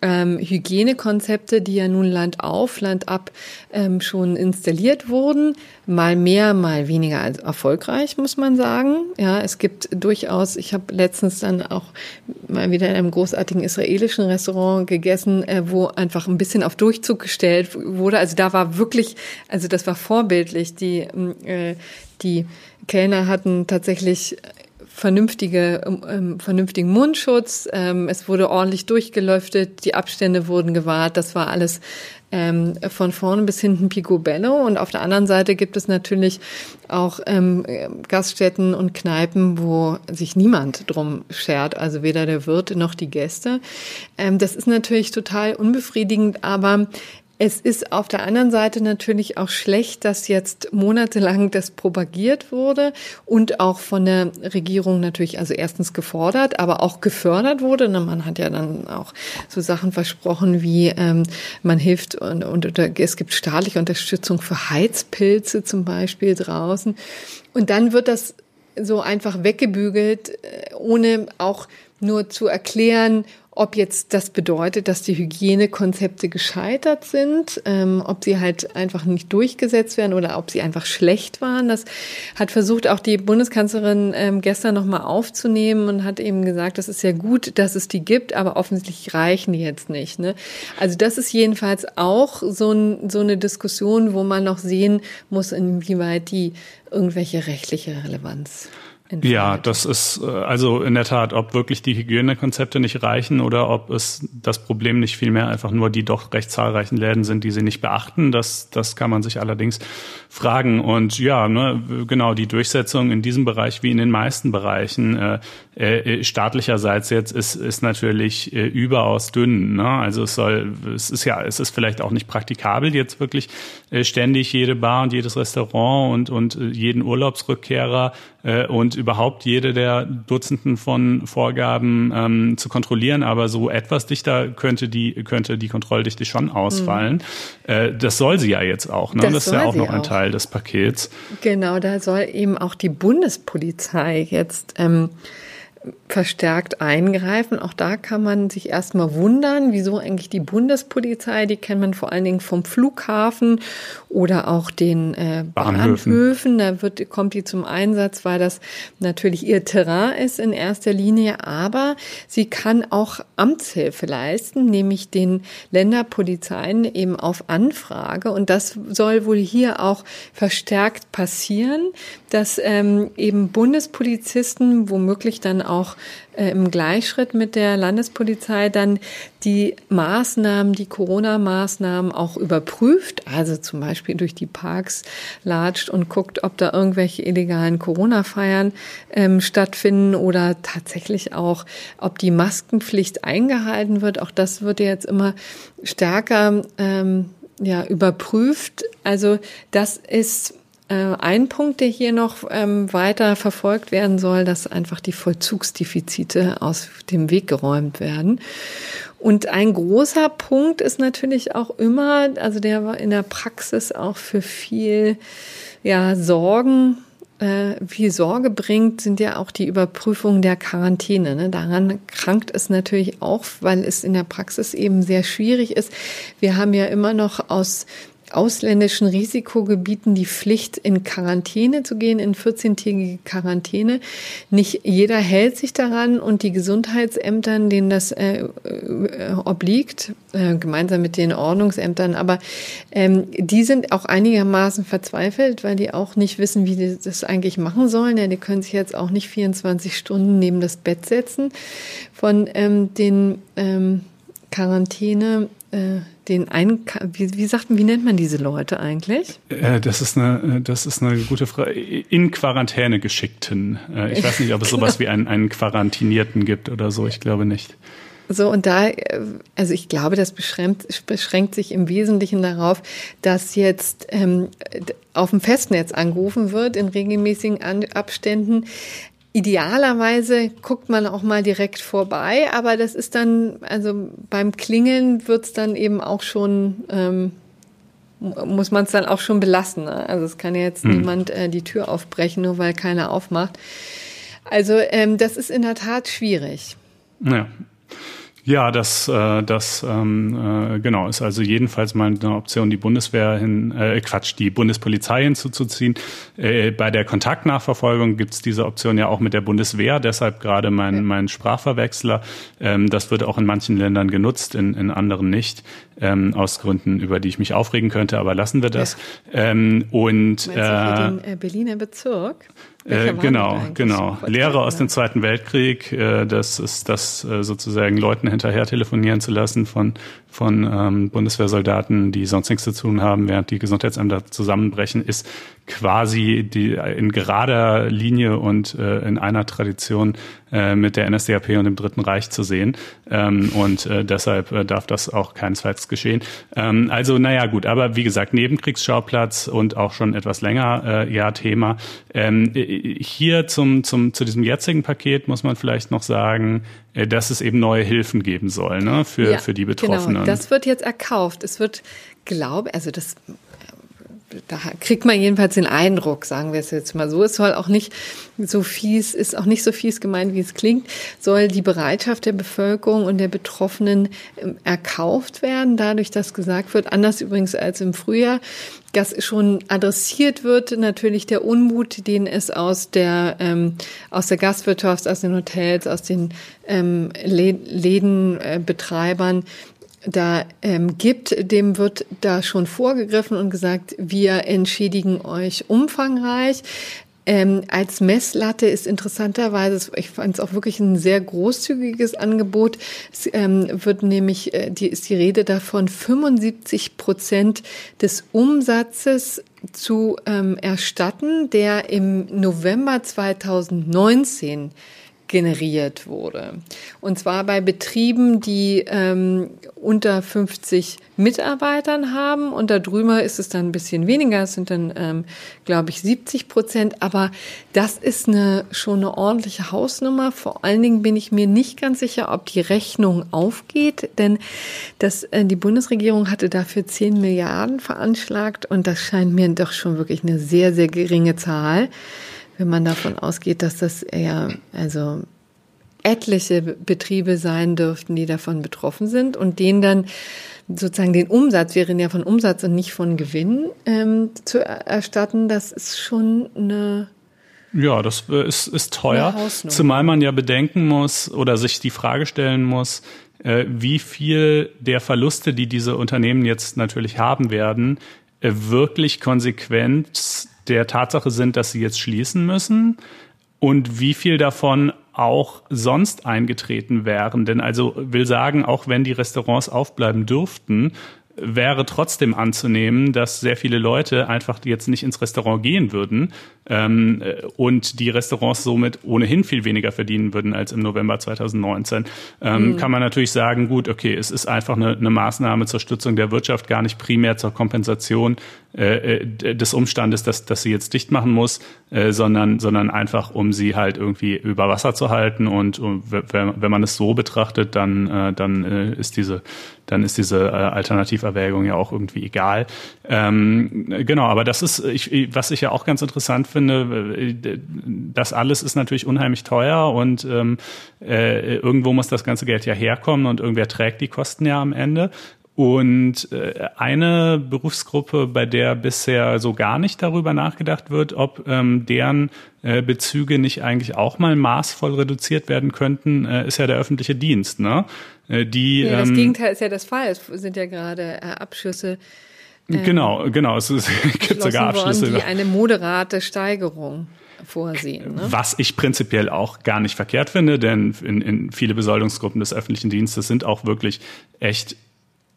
ähm, Hygienekonzepte, die ja nun Land auf, Land ab ähm, schon installiert wurden, mal mehr, mal weniger als erfolgreich, muss man sagen. Ja, es gibt durchaus, ich habe letztens dann auch mal wieder in einem großartigen israelischen Restaurant gegessen, äh, wo einfach ein bisschen auf Durchzug gestellt wurde. Also da war wirklich, also das war vorbildlich, die, äh, die Kellner hatten tatsächlich vernünftige, ähm, vernünftigen Mundschutz. Ähm, es wurde ordentlich durchgelüftet, die Abstände wurden gewahrt. Das war alles ähm, von vorne bis hinten picobello. Und auf der anderen Seite gibt es natürlich auch ähm, Gaststätten und Kneipen, wo sich niemand drum schert, also weder der Wirt noch die Gäste. Ähm, das ist natürlich total unbefriedigend, aber es ist auf der anderen Seite natürlich auch schlecht, dass jetzt monatelang das propagiert wurde und auch von der Regierung natürlich also erstens gefordert, aber auch gefördert wurde. Man hat ja dann auch so Sachen versprochen wie ähm, man hilft und, und es gibt staatliche Unterstützung für Heizpilze zum Beispiel draußen. Und dann wird das so einfach weggebügelt, äh, ohne auch nur zu erklären, ob jetzt das bedeutet, dass die Hygienekonzepte gescheitert sind, ähm, ob sie halt einfach nicht durchgesetzt werden oder ob sie einfach schlecht waren. Das hat versucht auch die Bundeskanzlerin ähm, gestern nochmal aufzunehmen und hat eben gesagt, das ist ja gut, dass es die gibt, aber offensichtlich reichen die jetzt nicht. Ne? Also das ist jedenfalls auch so, ein, so eine Diskussion, wo man noch sehen muss, inwieweit die irgendwelche rechtliche Relevanz. Ja, das ist äh, also in der Tat, ob wirklich die Hygienekonzepte nicht reichen oder ob es das Problem nicht vielmehr einfach nur die doch recht zahlreichen Läden sind, die sie nicht beachten. Das, das kann man sich allerdings fragen. Und ja, ne, genau, die Durchsetzung in diesem Bereich wie in den meisten Bereichen äh, äh, staatlicherseits jetzt ist, ist natürlich äh, überaus dünn. Ne? Also es soll, es ist ja, es ist vielleicht auch nicht praktikabel, jetzt wirklich ständig jede Bar und jedes Restaurant und, und äh, jeden Urlaubsrückkehrer äh, und überhaupt jede der Dutzenden von Vorgaben ähm, zu kontrollieren. Aber so etwas dichter könnte die, könnte die Kontrolldichte schon ausfallen. Mhm. Äh, das soll sie ja jetzt auch. Ne? Das, das ist ja auch noch ein Teil des Pakets. Genau, da soll eben auch die Bundespolizei jetzt ähm, verstärkt eingreifen. Auch da kann man sich erstmal wundern, wieso eigentlich die Bundespolizei, die kennt man vor allen Dingen vom Flughafen oder auch den äh, Bahnhöfen. Bahnhöfen. Da wird, kommt die zum Einsatz, weil das natürlich ihr Terrain ist in erster Linie, aber sie kann auch Amtshilfe leisten, nämlich den Länderpolizeien eben auf Anfrage. Und das soll wohl hier auch verstärkt passieren, dass ähm, eben Bundespolizisten womöglich dann auch äh, im Gleichschritt mit der Landespolizei dann die Maßnahmen, die Corona-Maßnahmen auch überprüft, also zum Beispiel durch die Parks latscht und guckt, ob da irgendwelche illegalen Corona-Feiern ähm, stattfinden oder tatsächlich auch, ob die Maskenpflicht eingehalten wird. Auch das wird jetzt immer stärker ähm, ja, überprüft. Also das ist ein Punkt, der hier noch ähm, weiter verfolgt werden soll, dass einfach die Vollzugsdefizite aus dem Weg geräumt werden. Und ein großer Punkt ist natürlich auch immer, also der in der Praxis auch für viel ja, Sorgen äh, viel Sorge bringt, sind ja auch die Überprüfungen der Quarantäne. Ne? Daran krankt es natürlich auch, weil es in der Praxis eben sehr schwierig ist. Wir haben ja immer noch aus ausländischen Risikogebieten die Pflicht, in Quarantäne zu gehen, in 14-tägige Quarantäne. Nicht jeder hält sich daran und die Gesundheitsämtern, denen das äh, äh, obliegt, äh, gemeinsam mit den Ordnungsämtern, aber ähm, die sind auch einigermaßen verzweifelt, weil die auch nicht wissen, wie die das eigentlich machen sollen. Ja, die können sich jetzt auch nicht 24 Stunden neben das Bett setzen von ähm, den ähm, Quarantäne äh, den ein, wie, wie sagt wie nennt man diese Leute eigentlich? Äh, das ist eine, das ist eine gute Frage. In Quarantäne geschickten. Äh, ich weiß nicht, ob es genau. sowas wie einen, einen Quarantinierten gibt oder so. Ich glaube nicht. So, und da, äh, also ich glaube, das beschränkt, beschränkt sich im Wesentlichen darauf, dass jetzt ähm, auf dem Festnetz angerufen wird in regelmäßigen Abständen. Idealerweise guckt man auch mal direkt vorbei, aber das ist dann, also beim Klingeln wird's dann eben auch schon, ähm, muss man es dann auch schon belassen. Ne? Also es kann ja jetzt hm. niemand äh, die Tür aufbrechen, nur weil keiner aufmacht. Also ähm, das ist in der Tat schwierig. Ja. Ja, das, äh, das ähm, äh, genau ist also jedenfalls mal eine Option, die Bundeswehr hin, äh, Quatsch, die Bundespolizei hinzuzuziehen. Äh, bei der Kontaktnachverfolgung gibt's diese Option ja auch mit der Bundeswehr, deshalb gerade mein, mein Sprachverwechsler. Ähm, das wird auch in manchen Ländern genutzt, in, in anderen nicht, ähm, aus Gründen, über die ich mich aufregen könnte, aber lassen wir das. Ja. Ähm, und äh, den äh, Berliner Bezirk? Äh, genau, genau. Lehre aus dem Zweiten Weltkrieg, äh, das ist das äh, sozusagen Leuten hinterher telefonieren zu lassen von, von ähm, Bundeswehrsoldaten, die sonst nichts zu tun haben, während die Gesundheitsämter zusammenbrechen, ist quasi die in gerader Linie und äh, in einer Tradition äh, mit der NSDAP und dem Dritten Reich zu sehen. Ähm, und äh, deshalb äh, darf das auch keinesfalls geschehen. Ähm, also, naja, gut, aber wie gesagt, Nebenkriegsschauplatz und auch schon etwas länger äh, ja Thema. Ähm, hier zum, zum, zu diesem jetzigen Paket muss man vielleicht noch sagen, äh, dass es eben neue Hilfen geben soll ne, für, ja, für die genau. Betroffenen. Genau, das wird jetzt erkauft. Es wird, glaube, also das da kriegt man jedenfalls den Eindruck, sagen wir es jetzt mal so. Es soll auch nicht so fies, ist auch nicht so fies gemeint, wie es klingt, soll die Bereitschaft der Bevölkerung und der Betroffenen ähm, erkauft werden, dadurch, dass gesagt wird, anders übrigens als im Frühjahr, dass schon adressiert wird, natürlich der Unmut, den es aus der, ähm, aus der Gastwirtschaft, aus den Hotels, aus den ähm, Lädenbetreibern da ähm, gibt, dem wird da schon vorgegriffen und gesagt, wir entschädigen euch umfangreich. Ähm, als Messlatte ist interessanterweise, ich fand es auch wirklich ein sehr großzügiges Angebot. Es ähm, wird nämlich, äh, die, ist die Rede davon, 75 Prozent des Umsatzes zu ähm, erstatten, der im November 2019 generiert wurde. Und zwar bei Betrieben, die ähm, unter 50 Mitarbeitern haben. Und da drüber ist es dann ein bisschen weniger. Es sind dann, ähm, glaube ich, 70 Prozent. Aber das ist eine, schon eine ordentliche Hausnummer. Vor allen Dingen bin ich mir nicht ganz sicher, ob die Rechnung aufgeht. Denn das, äh, die Bundesregierung hatte dafür 10 Milliarden veranschlagt. Und das scheint mir doch schon wirklich eine sehr, sehr geringe Zahl wenn man davon ausgeht, dass das eher, also etliche Betriebe sein dürften, die davon betroffen sind und denen dann sozusagen den Umsatz, wir reden ja von Umsatz und nicht von Gewinn, ähm, zu erstatten, das ist schon eine ja, das ist, ist teuer, zumal man ja bedenken muss oder sich die Frage stellen muss, äh, wie viel der Verluste, die diese Unternehmen jetzt natürlich haben werden, äh, wirklich Konsequenz der Tatsache sind, dass sie jetzt schließen müssen und wie viel davon auch sonst eingetreten wären. Denn also will sagen, auch wenn die Restaurants aufbleiben dürften, wäre trotzdem anzunehmen, dass sehr viele Leute einfach jetzt nicht ins Restaurant gehen würden ähm, und die Restaurants somit ohnehin viel weniger verdienen würden als im November 2019. Ähm, mhm. Kann man natürlich sagen, gut, okay, es ist einfach eine, eine Maßnahme zur Stützung der Wirtschaft, gar nicht primär zur Kompensation äh, äh des Umstandes, dass, dass sie jetzt dicht machen muss, äh, sondern, sondern einfach, um sie halt irgendwie über Wasser zu halten. Und, und wenn, wenn man es so betrachtet, dann, äh, dann äh, ist diese dann ist diese äh, Alternativerwägung ja auch irgendwie egal. Ähm, genau, aber das ist, ich, was ich ja auch ganz interessant finde, äh, das alles ist natürlich unheimlich teuer und ähm, äh, irgendwo muss das ganze Geld ja herkommen und irgendwer trägt die Kosten ja am Ende. Und äh, eine Berufsgruppe, bei der bisher so gar nicht darüber nachgedacht wird, ob ähm, deren äh, Bezüge nicht eigentlich auch mal maßvoll reduziert werden könnten, äh, ist ja der öffentliche Dienst. Ne? Äh, die, ja, das ähm, Gegenteil ist ja das Fall. Es sind ja gerade äh, Abschüsse. Ähm, genau, genau. Es, es gibt sogar Abschlüsse. Worden, die eine moderate Steigerung vorsehen. Ne? Was ich prinzipiell auch gar nicht verkehrt finde, denn in, in viele Besoldungsgruppen des öffentlichen Dienstes sind auch wirklich echt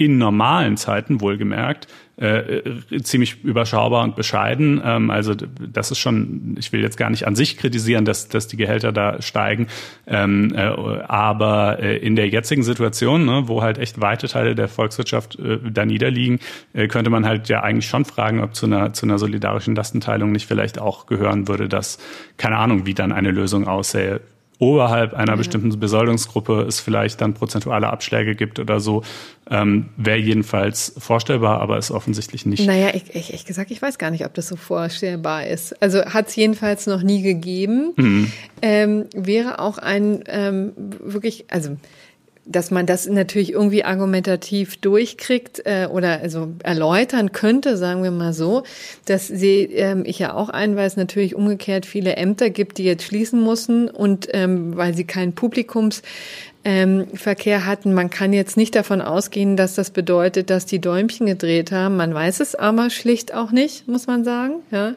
in normalen Zeiten wohlgemerkt äh, äh, ziemlich überschaubar und bescheiden. Ähm, also das ist schon, ich will jetzt gar nicht an sich kritisieren, dass, dass die Gehälter da steigen, ähm, äh, aber äh, in der jetzigen Situation, ne, wo halt echt weite Teile der Volkswirtschaft äh, da niederliegen, äh, könnte man halt ja eigentlich schon fragen, ob zu einer, zu einer solidarischen Lastenteilung nicht vielleicht auch gehören würde, dass, keine Ahnung, wie dann eine Lösung aussähe oberhalb einer ja. bestimmten Besoldungsgruppe es vielleicht dann prozentuale Abschläge gibt oder so, ähm, wäre jedenfalls vorstellbar, aber ist offensichtlich nicht. Naja, ich, ich, ich gesagt, ich weiß gar nicht, ob das so vorstellbar ist. Also hat es jedenfalls noch nie gegeben. Mhm. Ähm, wäre auch ein ähm, wirklich, also dass man das natürlich irgendwie argumentativ durchkriegt äh, oder also erläutern könnte, sagen wir mal so, dass sie, ähm, ich ja auch einweise, natürlich umgekehrt viele Ämter gibt, die jetzt schließen mussten und ähm, weil sie keinen Publikums ähm, Verkehr hatten. Man kann jetzt nicht davon ausgehen, dass das bedeutet, dass die Däumchen gedreht haben. Man weiß es aber schlicht auch nicht, muss man sagen. Ja.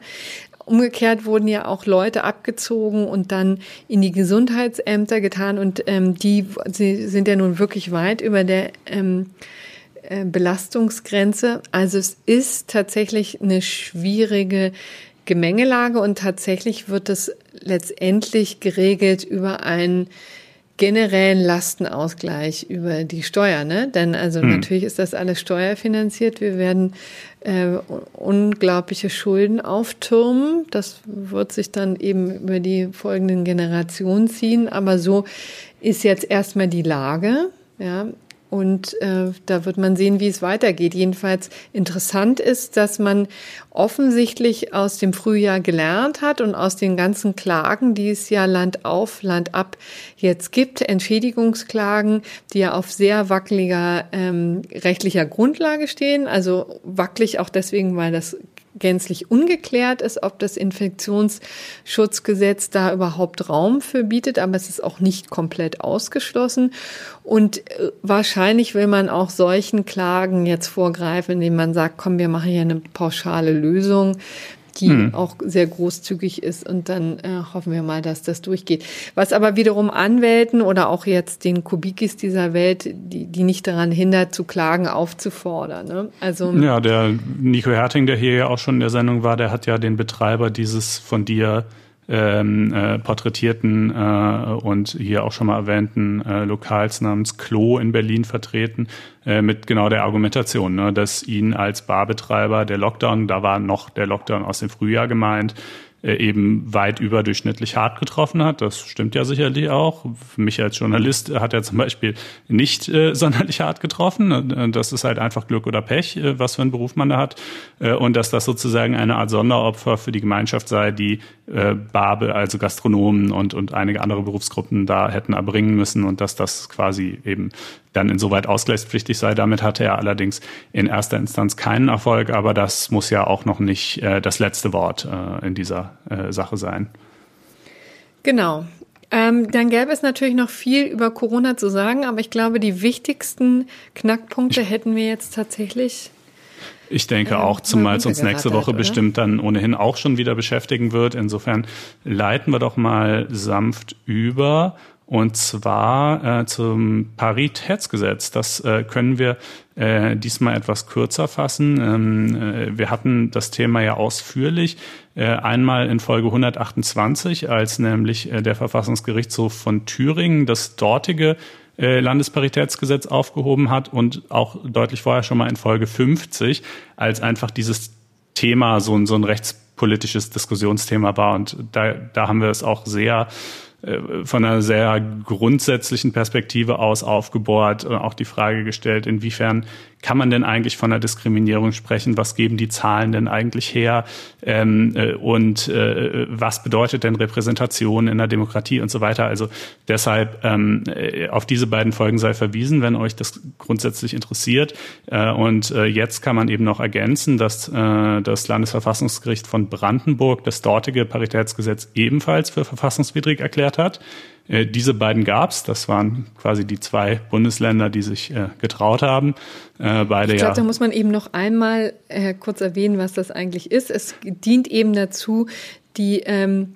Umgekehrt wurden ja auch Leute abgezogen und dann in die Gesundheitsämter getan und ähm, die sie sind ja nun wirklich weit über der ähm, äh, Belastungsgrenze. Also es ist tatsächlich eine schwierige Gemengelage und tatsächlich wird es letztendlich geregelt über einen generellen Lastenausgleich über die Steuer, ne? Denn also hm. natürlich ist das alles steuerfinanziert. Wir werden äh, unglaubliche Schulden auftürmen. Das wird sich dann eben über die folgenden Generationen ziehen. Aber so ist jetzt erstmal die Lage. Ja, und äh, da wird man sehen, wie es weitergeht. Jedenfalls interessant ist, dass man offensichtlich aus dem Frühjahr gelernt hat und aus den ganzen Klagen, die es ja Land auf, Land ab jetzt gibt, Entschädigungsklagen, die ja auf sehr wackeliger ähm, rechtlicher Grundlage stehen. Also wackelig auch deswegen, weil das gänzlich ungeklärt ist, ob das Infektionsschutzgesetz da überhaupt Raum für bietet, aber es ist auch nicht komplett ausgeschlossen. Und äh, wahrscheinlich will man auch solchen Klagen jetzt vorgreifen, indem man sagt, komm, wir machen hier eine pauschale Lösung die hm. auch sehr großzügig ist. Und dann äh, hoffen wir mal, dass das durchgeht. Was aber wiederum Anwälten oder auch jetzt den Kubikis dieser Welt, die, die nicht daran hindert, zu klagen, aufzufordern. Ne? Also ja, der Nico Herting, der hier ja auch schon in der Sendung war, der hat ja den Betreiber dieses von dir ähm, äh, porträtierten äh, und hier auch schon mal erwähnten äh, Lokals namens Klo in Berlin vertreten, äh, mit genau der Argumentation, ne, dass ihn als Barbetreiber der Lockdown, da war noch der Lockdown aus dem Frühjahr gemeint, äh, eben weit überdurchschnittlich hart getroffen hat. Das stimmt ja sicherlich auch. Für mich als Journalist hat er zum Beispiel nicht äh, sonderlich hart getroffen. Äh, das ist halt einfach Glück oder Pech, äh, was für einen Beruf man da hat. Und dass das sozusagen eine Art Sonderopfer für die Gemeinschaft sei, die äh, Barbe, also Gastronomen und, und einige andere Berufsgruppen da hätten erbringen müssen und dass das quasi eben dann insoweit ausgleichspflichtig sei. Damit hatte er allerdings in erster Instanz keinen Erfolg, aber das muss ja auch noch nicht äh, das letzte Wort äh, in dieser äh, Sache sein. Genau. Ähm, dann gäbe es natürlich noch viel über Corona zu sagen, aber ich glaube, die wichtigsten Knackpunkte hätten wir jetzt tatsächlich. Ich denke auch, zumal es uns nächste Woche oder? bestimmt dann ohnehin auch schon wieder beschäftigen wird. Insofern leiten wir doch mal sanft über und zwar äh, zum Paritätsgesetz. Das äh, können wir äh, diesmal etwas kürzer fassen. Ähm, äh, wir hatten das Thema ja ausführlich. Äh, einmal in Folge 128, als nämlich äh, der Verfassungsgerichtshof von Thüringen das dortige äh, Landesparitätsgesetz aufgehoben hat und auch deutlich vorher schon mal in Folge 50, als einfach dieses Thema so ein, so ein rechtspolitisches Diskussionsthema war. Und da, da haben wir es auch sehr von einer sehr grundsätzlichen Perspektive aus aufgebohrt und auch die Frage gestellt, inwiefern kann man denn eigentlich von einer Diskriminierung sprechen? Was geben die Zahlen denn eigentlich her? Ähm, äh, und äh, was bedeutet denn Repräsentation in der Demokratie und so weiter? Also deshalb ähm, äh, auf diese beiden Folgen sei verwiesen, wenn euch das grundsätzlich interessiert. Äh, und äh, jetzt kann man eben noch ergänzen, dass äh, das Landesverfassungsgericht von Brandenburg das dortige Paritätsgesetz ebenfalls für verfassungswidrig erklärt hat. Äh, diese beiden gab's. Das waren quasi die zwei Bundesländer, die sich äh, getraut haben. Äh, beide ich glaube, ja. da muss man eben noch einmal äh, kurz erwähnen, was das eigentlich ist. Es dient eben dazu, die ähm,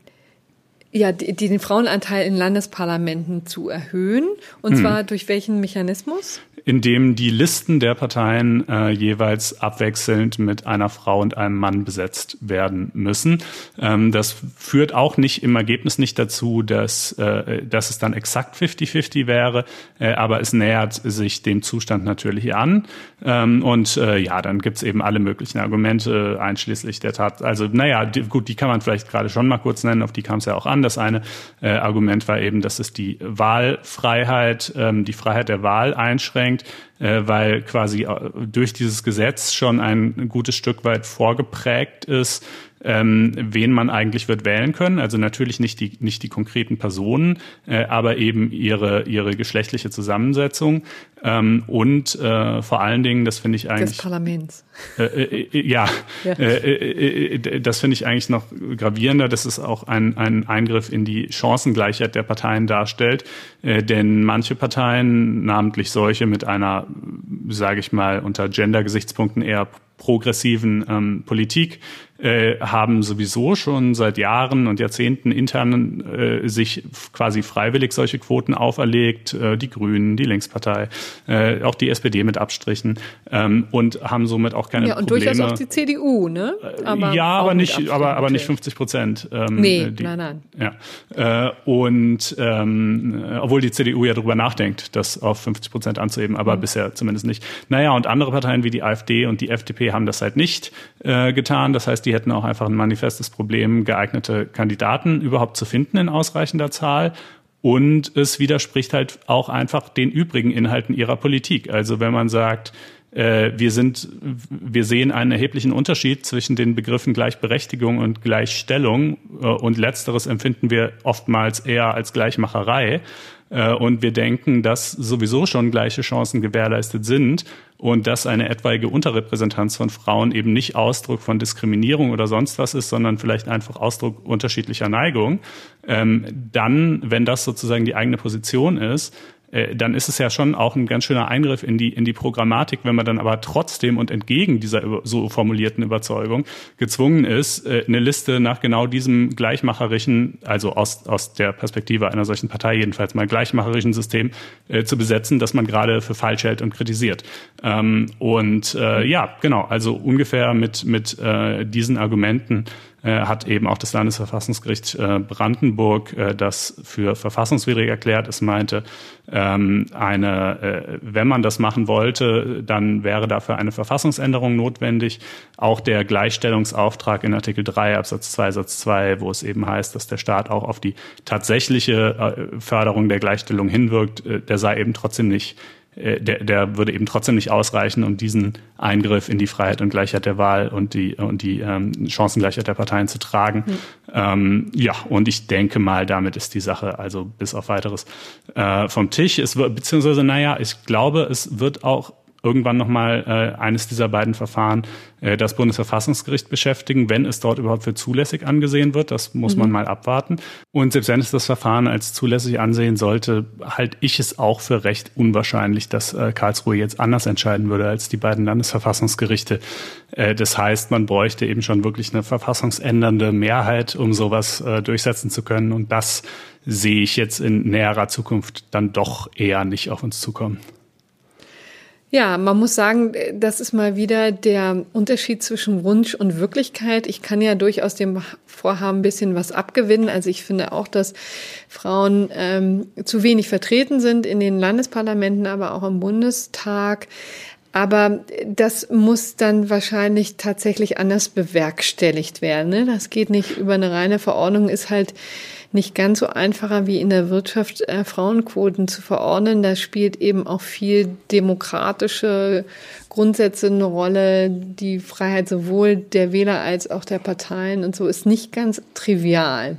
ja, die, den Frauenanteil in Landesparlamenten zu erhöhen. Und hm. zwar durch welchen Mechanismus? In dem die Listen der Parteien äh, jeweils abwechselnd mit einer Frau und einem Mann besetzt werden müssen. Ähm, das führt auch nicht im Ergebnis nicht dazu, dass, äh, dass es dann exakt 50-50 wäre, äh, aber es nähert sich dem Zustand natürlich an. Ähm, und äh, ja, dann gibt's eben alle möglichen Argumente, einschließlich der Tat. Also naja, die, gut, die kann man vielleicht gerade schon mal kurz nennen, auf die kam es ja auch an. Das eine äh, Argument war eben, dass es die Wahlfreiheit, ähm, die Freiheit der Wahl einschränkt eingeschränkt, äh, weil quasi äh, durch dieses Gesetz schon ein gutes Stück weit vorgeprägt ist, ähm, wen man eigentlich wird wählen können. Also natürlich nicht die, nicht die konkreten Personen, äh, aber eben ihre, ihre geschlechtliche Zusammensetzung. Ähm, und äh, vor allen Dingen, das finde ich eigentlich. Des Parlaments. Äh, äh, äh ja, ja. Äh, äh, das finde ich eigentlich noch gravierender, dass es auch ein, ein Eingriff in die Chancengleichheit der Parteien darstellt. Äh, denn manche Parteien, namentlich solche mit einer, sage ich mal, unter Gender-Gesichtspunkten eher progressiven ähm, Politik äh, haben sowieso schon seit Jahren und Jahrzehnten intern äh, sich quasi freiwillig solche Quoten auferlegt, äh, die Grünen, die Linkspartei, äh, auch die SPD mit Abstrichen ähm, und haben somit auch keine ja, und Probleme. durchaus auch die CDU, ne? Äh, aber ja, aber nicht, aber, aber nicht 50 Prozent. Ähm, nee, die, nein, nein. Ja, äh, und ähm, obwohl die CDU ja darüber nachdenkt, das auf 50 Prozent anzuheben, aber mhm. bisher zumindest nicht. Naja, und andere Parteien wie die AfD und die FDP haben das halt nicht äh, getan. Das heißt, die hätten auch einfach ein manifestes Problem, geeignete Kandidaten überhaupt zu finden in ausreichender Zahl. Und es widerspricht halt auch einfach den übrigen Inhalten ihrer Politik. Also wenn man sagt, äh, wir sind, wir sehen einen erheblichen Unterschied zwischen den Begriffen Gleichberechtigung und Gleichstellung äh, und letzteres empfinden wir oftmals eher als Gleichmacherei. Äh, und wir denken, dass sowieso schon gleiche Chancen gewährleistet sind und dass eine etwaige Unterrepräsentanz von Frauen eben nicht Ausdruck von Diskriminierung oder sonst was ist, sondern vielleicht einfach Ausdruck unterschiedlicher Neigung, ähm, dann, wenn das sozusagen die eigene Position ist, äh, dann ist es ja schon auch ein ganz schöner Eingriff in die, in die Programmatik, wenn man dann aber trotzdem und entgegen dieser so formulierten Überzeugung gezwungen ist, äh, eine Liste nach genau diesem gleichmacherischen, also aus, aus der Perspektive einer solchen Partei jedenfalls mal gleichmacherischen System äh, zu besetzen, das man gerade für falsch hält und kritisiert. Ähm, und äh, ja, genau, also ungefähr mit, mit äh, diesen Argumenten äh, hat eben auch das Landesverfassungsgericht äh, Brandenburg äh, das für verfassungswidrig erklärt. Es meinte, ähm, eine, äh, wenn man das machen wollte, dann wäre dafür eine Verfassungsänderung notwendig. Auch der Gleichstellungsauftrag in Artikel 3 Absatz 2 Satz 2, wo es eben heißt, dass der Staat auch auf die tatsächliche äh, Förderung der Gleichstellung hinwirkt, der sei eben trotzdem nicht der, der würde eben trotzdem nicht ausreichen, um diesen Eingriff in die Freiheit und Gleichheit der Wahl und die, und die ähm, Chancengleichheit der Parteien zu tragen. Mhm. Ähm, ja, und ich denke mal, damit ist die Sache also bis auf weiteres äh, vom Tisch. Es wird, beziehungsweise, naja, ich glaube, es wird auch irgendwann nochmal äh, eines dieser beiden Verfahren äh, das Bundesverfassungsgericht beschäftigen, wenn es dort überhaupt für zulässig angesehen wird. Das muss mhm. man mal abwarten. Und selbst wenn es das Verfahren als zulässig ansehen sollte, halte ich es auch für recht unwahrscheinlich, dass äh, Karlsruhe jetzt anders entscheiden würde als die beiden Landesverfassungsgerichte. Äh, das heißt, man bräuchte eben schon wirklich eine verfassungsändernde Mehrheit, um sowas äh, durchsetzen zu können. Und das sehe ich jetzt in näherer Zukunft dann doch eher nicht auf uns zukommen. Ja, man muss sagen, das ist mal wieder der Unterschied zwischen Wunsch und Wirklichkeit. Ich kann ja durchaus dem Vorhaben ein bisschen was abgewinnen. Also ich finde auch, dass Frauen ähm, zu wenig vertreten sind in den Landesparlamenten, aber auch im Bundestag. Aber das muss dann wahrscheinlich tatsächlich anders bewerkstelligt werden. Ne? Das geht nicht über eine reine Verordnung, ist halt nicht ganz so einfacher wie in der Wirtschaft äh, Frauenquoten zu verordnen. Da spielt eben auch viel demokratische Grundsätze eine Rolle. Die Freiheit sowohl der Wähler als auch der Parteien und so ist nicht ganz trivial.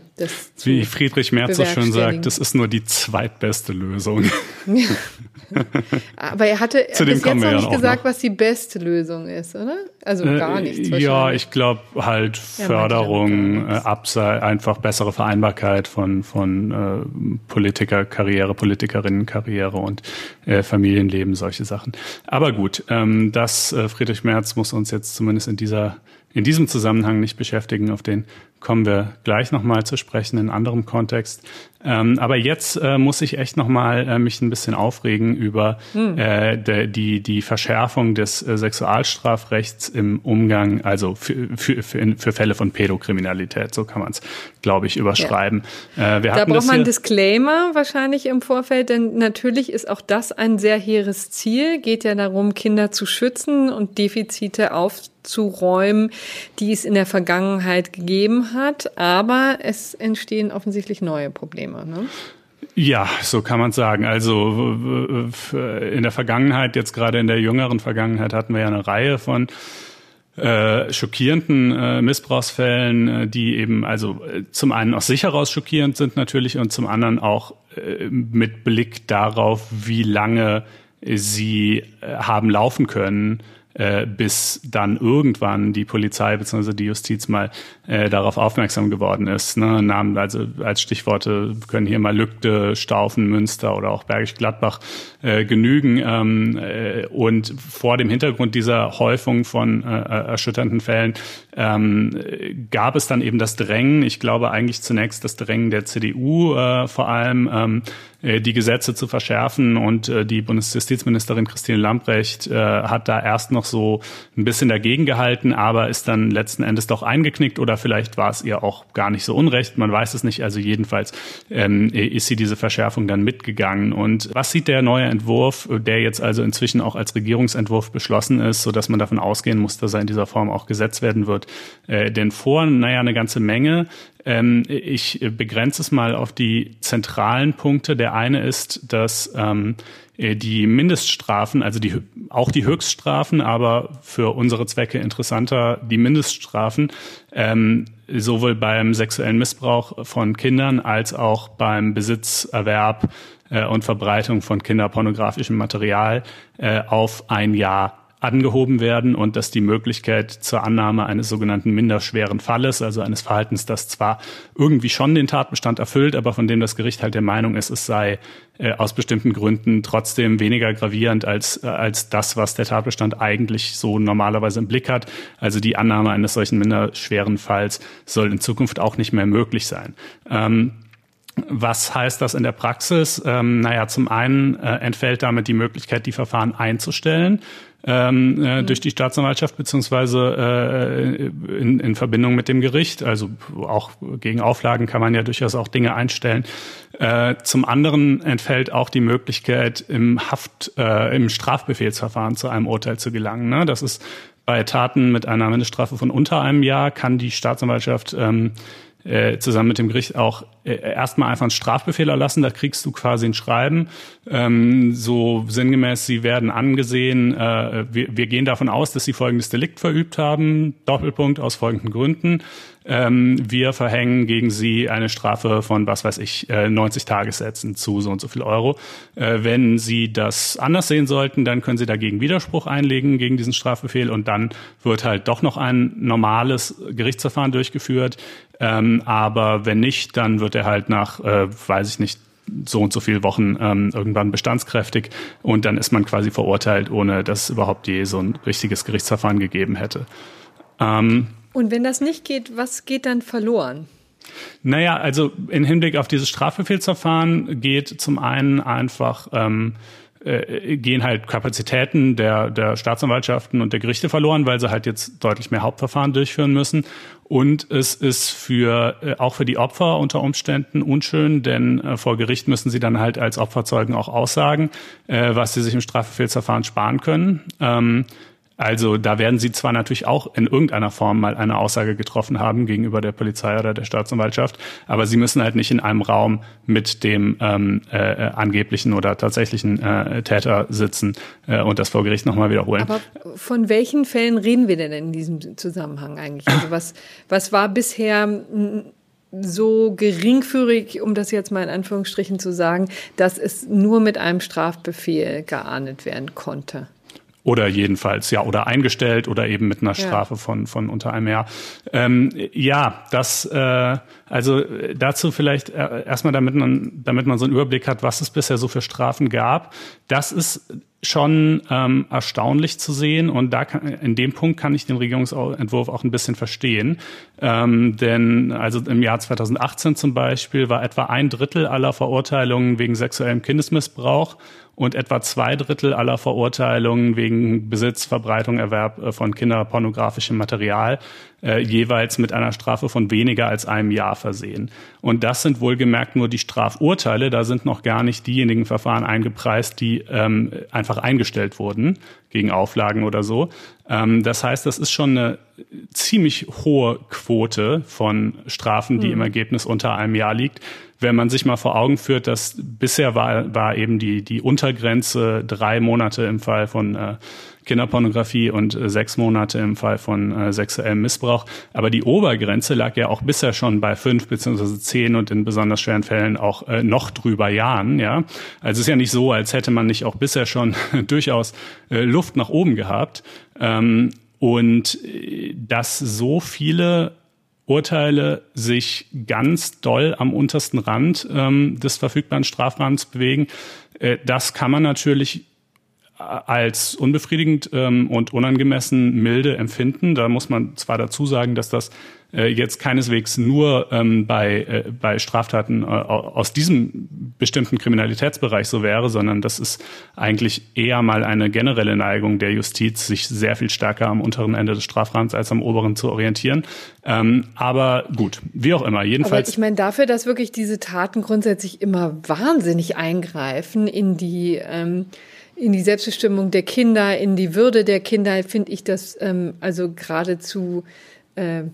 Wie Friedrich Merz so schön sagt, das ist nur die zweitbeste Lösung. Aber er hatte Zu bis jetzt noch nicht gesagt, noch. was die beste Lösung ist, oder? Also äh, gar nichts. Ja, ich glaube halt Förderung, äh, Abseil, einfach bessere Vereinbarkeit von, von äh, Politikerkarriere, Politikerinnenkarriere und äh, Familienleben, solche Sachen. Aber gut, ähm, das äh, Friedrich Merz muss uns jetzt zumindest in dieser in diesem Zusammenhang nicht beschäftigen. Auf den kommen wir gleich nochmal zu sprechen in anderem Kontext. Ähm, aber jetzt äh, muss ich echt nochmal äh, mich ein bisschen aufregen über hm. äh, de, die, die Verschärfung des äh, Sexualstrafrechts im Umgang, also für, für, für, für Fälle von Pädokriminalität, so kann man es, glaube ich, überschreiben. Ja. Äh, wir da braucht man einen Disclaimer wahrscheinlich im Vorfeld, denn natürlich ist auch das ein sehr hehres Ziel, geht ja darum, Kinder zu schützen und Defizite aufzuräumen, die es in der Vergangenheit gegeben hat, aber es entstehen offensichtlich neue Probleme. Ne? Ja, so kann man sagen. Also in der Vergangenheit, jetzt gerade in der jüngeren Vergangenheit, hatten wir ja eine Reihe von äh, schockierenden äh, Missbrauchsfällen, äh, die eben also äh, zum einen aus sich heraus schockierend sind natürlich und zum anderen auch äh, mit Blick darauf, wie lange sie äh, haben laufen können äh, bis dann irgendwann die Polizei bzw. die Justiz mal äh, darauf aufmerksam geworden ist. Ne? Namen, also als Stichworte können hier mal Lückte, Staufen, Münster oder auch Bergisch Gladbach äh, genügen. Ähm, äh, und vor dem Hintergrund dieser Häufung von äh, erschütternden Fällen ähm, gab es dann eben das Drängen, ich glaube eigentlich zunächst das Drängen der CDU äh, vor allem, ähm, äh, die Gesetze zu verschärfen. Und äh, die Bundesjustizministerin Christine Lamprecht äh, hat da erst noch so ein bisschen dagegen gehalten, aber ist dann letzten Endes doch eingeknickt oder vielleicht war es ihr auch gar nicht so unrecht. Man weiß es nicht. Also jedenfalls ähm, ist sie diese Verschärfung dann mitgegangen. Und was sieht der neue Entwurf, der jetzt also inzwischen auch als Regierungsentwurf beschlossen ist, so dass man davon ausgehen muss, dass er in dieser Form auch gesetzt werden wird, äh, denn vor? Naja, eine ganze Menge. Ähm, ich begrenze es mal auf die zentralen Punkte. Der eine ist, dass ähm, äh, die Mindeststrafen, also die, auch die Höchststrafen, aber für unsere Zwecke interessanter die Mindeststrafen, ähm, sowohl beim sexuellen Missbrauch von Kindern als auch beim Besitzerwerb äh, und Verbreitung von kinderpornografischem Material äh, auf ein Jahr angehoben werden und dass die Möglichkeit zur Annahme eines sogenannten minderschweren Falles, also eines Verhaltens, das zwar irgendwie schon den Tatbestand erfüllt, aber von dem das Gericht halt der Meinung ist, es sei äh, aus bestimmten Gründen trotzdem weniger gravierend als, äh, als das, was der Tatbestand eigentlich so normalerweise im Blick hat. Also die Annahme eines solchen minderschweren Falls soll in Zukunft auch nicht mehr möglich sein. Ähm, was heißt das in der Praxis? Ähm, naja, zum einen äh, entfällt damit die Möglichkeit, die Verfahren einzustellen ähm, äh, mhm. durch die Staatsanwaltschaft beziehungsweise äh, in, in Verbindung mit dem Gericht. Also auch gegen Auflagen kann man ja durchaus auch Dinge einstellen. Äh, zum anderen entfällt auch die Möglichkeit, im Haft, äh, im Strafbefehlsverfahren zu einem Urteil zu gelangen. Ne? Das ist bei Taten mit einer Mindeststrafe von unter einem Jahr kann die Staatsanwaltschaft ähm, äh, zusammen mit dem Gericht auch äh, erstmal einfach einen Strafbefehl erlassen. Da kriegst du quasi ein Schreiben, ähm, so sinngemäß, sie werden angesehen, äh, wir, wir gehen davon aus, dass sie folgendes Delikt verübt haben, Doppelpunkt aus folgenden Gründen. Ähm, wir verhängen gegen sie eine Strafe von, was weiß ich, äh, 90 Tagessätzen zu so und so viel Euro. Äh, wenn sie das anders sehen sollten, dann können sie dagegen Widerspruch einlegen gegen diesen Strafbefehl und dann wird halt doch noch ein normales Gerichtsverfahren durchgeführt. Ähm, aber wenn nicht, dann wird er halt nach, äh, weiß ich nicht, so und so viele Wochen ähm, irgendwann bestandskräftig und dann ist man quasi verurteilt, ohne dass überhaupt je so ein richtiges Gerichtsverfahren gegeben hätte. Ähm, und wenn das nicht geht, was geht dann verloren? Naja, also in Hinblick auf dieses Strafbefehlsverfahren geht zum einen einfach ähm, äh, gehen halt Kapazitäten der, der Staatsanwaltschaften und der Gerichte verloren, weil sie halt jetzt deutlich mehr Hauptverfahren durchführen müssen. Und es ist für äh, auch für die Opfer unter Umständen unschön, denn äh, vor Gericht müssen sie dann halt als Opferzeugen auch aussagen, äh, was sie sich im Strafbefehlsverfahren sparen können. Ähm, also da werden Sie zwar natürlich auch in irgendeiner Form mal eine Aussage getroffen haben gegenüber der Polizei oder der Staatsanwaltschaft, aber Sie müssen halt nicht in einem Raum mit dem ähm, äh, angeblichen oder tatsächlichen äh, Täter sitzen äh, und das vor Gericht nochmal wiederholen. Aber von welchen Fällen reden wir denn in diesem Zusammenhang eigentlich? Also was, was war bisher so geringfügig, um das jetzt mal in Anführungsstrichen zu sagen, dass es nur mit einem Strafbefehl geahndet werden konnte? Oder jedenfalls, ja, oder eingestellt oder eben mit einer Strafe ja. von, von unter einem Jahr. Ähm, ja, das, äh, also dazu vielleicht äh, erstmal, damit man, damit man so einen Überblick hat, was es bisher so für Strafen gab. Das ist schon ähm, erstaunlich zu sehen. Und da kann, in dem Punkt kann ich den Regierungsentwurf auch ein bisschen verstehen, ähm, denn also im Jahr 2018 zum Beispiel war etwa ein Drittel aller Verurteilungen wegen sexuellem Kindesmissbrauch und etwa zwei Drittel aller Verurteilungen wegen Besitz, Verbreitung, Erwerb äh, von kinderpornografischem Material äh, jeweils mit einer Strafe von weniger als einem Jahr versehen. Und das sind wohlgemerkt nur die Strafurteile, da sind noch gar nicht diejenigen Verfahren eingepreist, die ähm, einfach eingestellt wurden gegen Auflagen oder so. Ähm, das heißt, das ist schon eine ziemlich hohe Quote von Strafen, die mhm. im Ergebnis unter einem Jahr liegt wenn man sich mal vor Augen führt, dass bisher war, war eben die, die Untergrenze drei Monate im Fall von äh, Kinderpornografie und äh, sechs Monate im Fall von äh, sexuellem Missbrauch. Aber die Obergrenze lag ja auch bisher schon bei fünf beziehungsweise zehn und in besonders schweren Fällen auch äh, noch drüber Jahren. Ja, also es ist ja nicht so, als hätte man nicht auch bisher schon durchaus Luft nach oben gehabt. Ähm, und dass so viele Urteile sich ganz doll am untersten Rand ähm, des verfügbaren Strafrahmens bewegen. Äh, das kann man natürlich als unbefriedigend ähm, und unangemessen milde empfinden. Da muss man zwar dazu sagen, dass das äh, jetzt keineswegs nur ähm, bei, äh, bei Straftaten äh, aus diesem bestimmten Kriminalitätsbereich so wäre, sondern das ist eigentlich eher mal eine generelle Neigung der Justiz, sich sehr viel stärker am unteren Ende des Strafrahmens als am oberen zu orientieren. Ähm, aber gut, wie auch immer, jedenfalls. Aber ich meine, dafür, dass wirklich diese Taten grundsätzlich immer wahnsinnig eingreifen in die ähm, in die Selbstbestimmung der Kinder, in die Würde der Kinder, finde ich das ähm, also geradezu äh,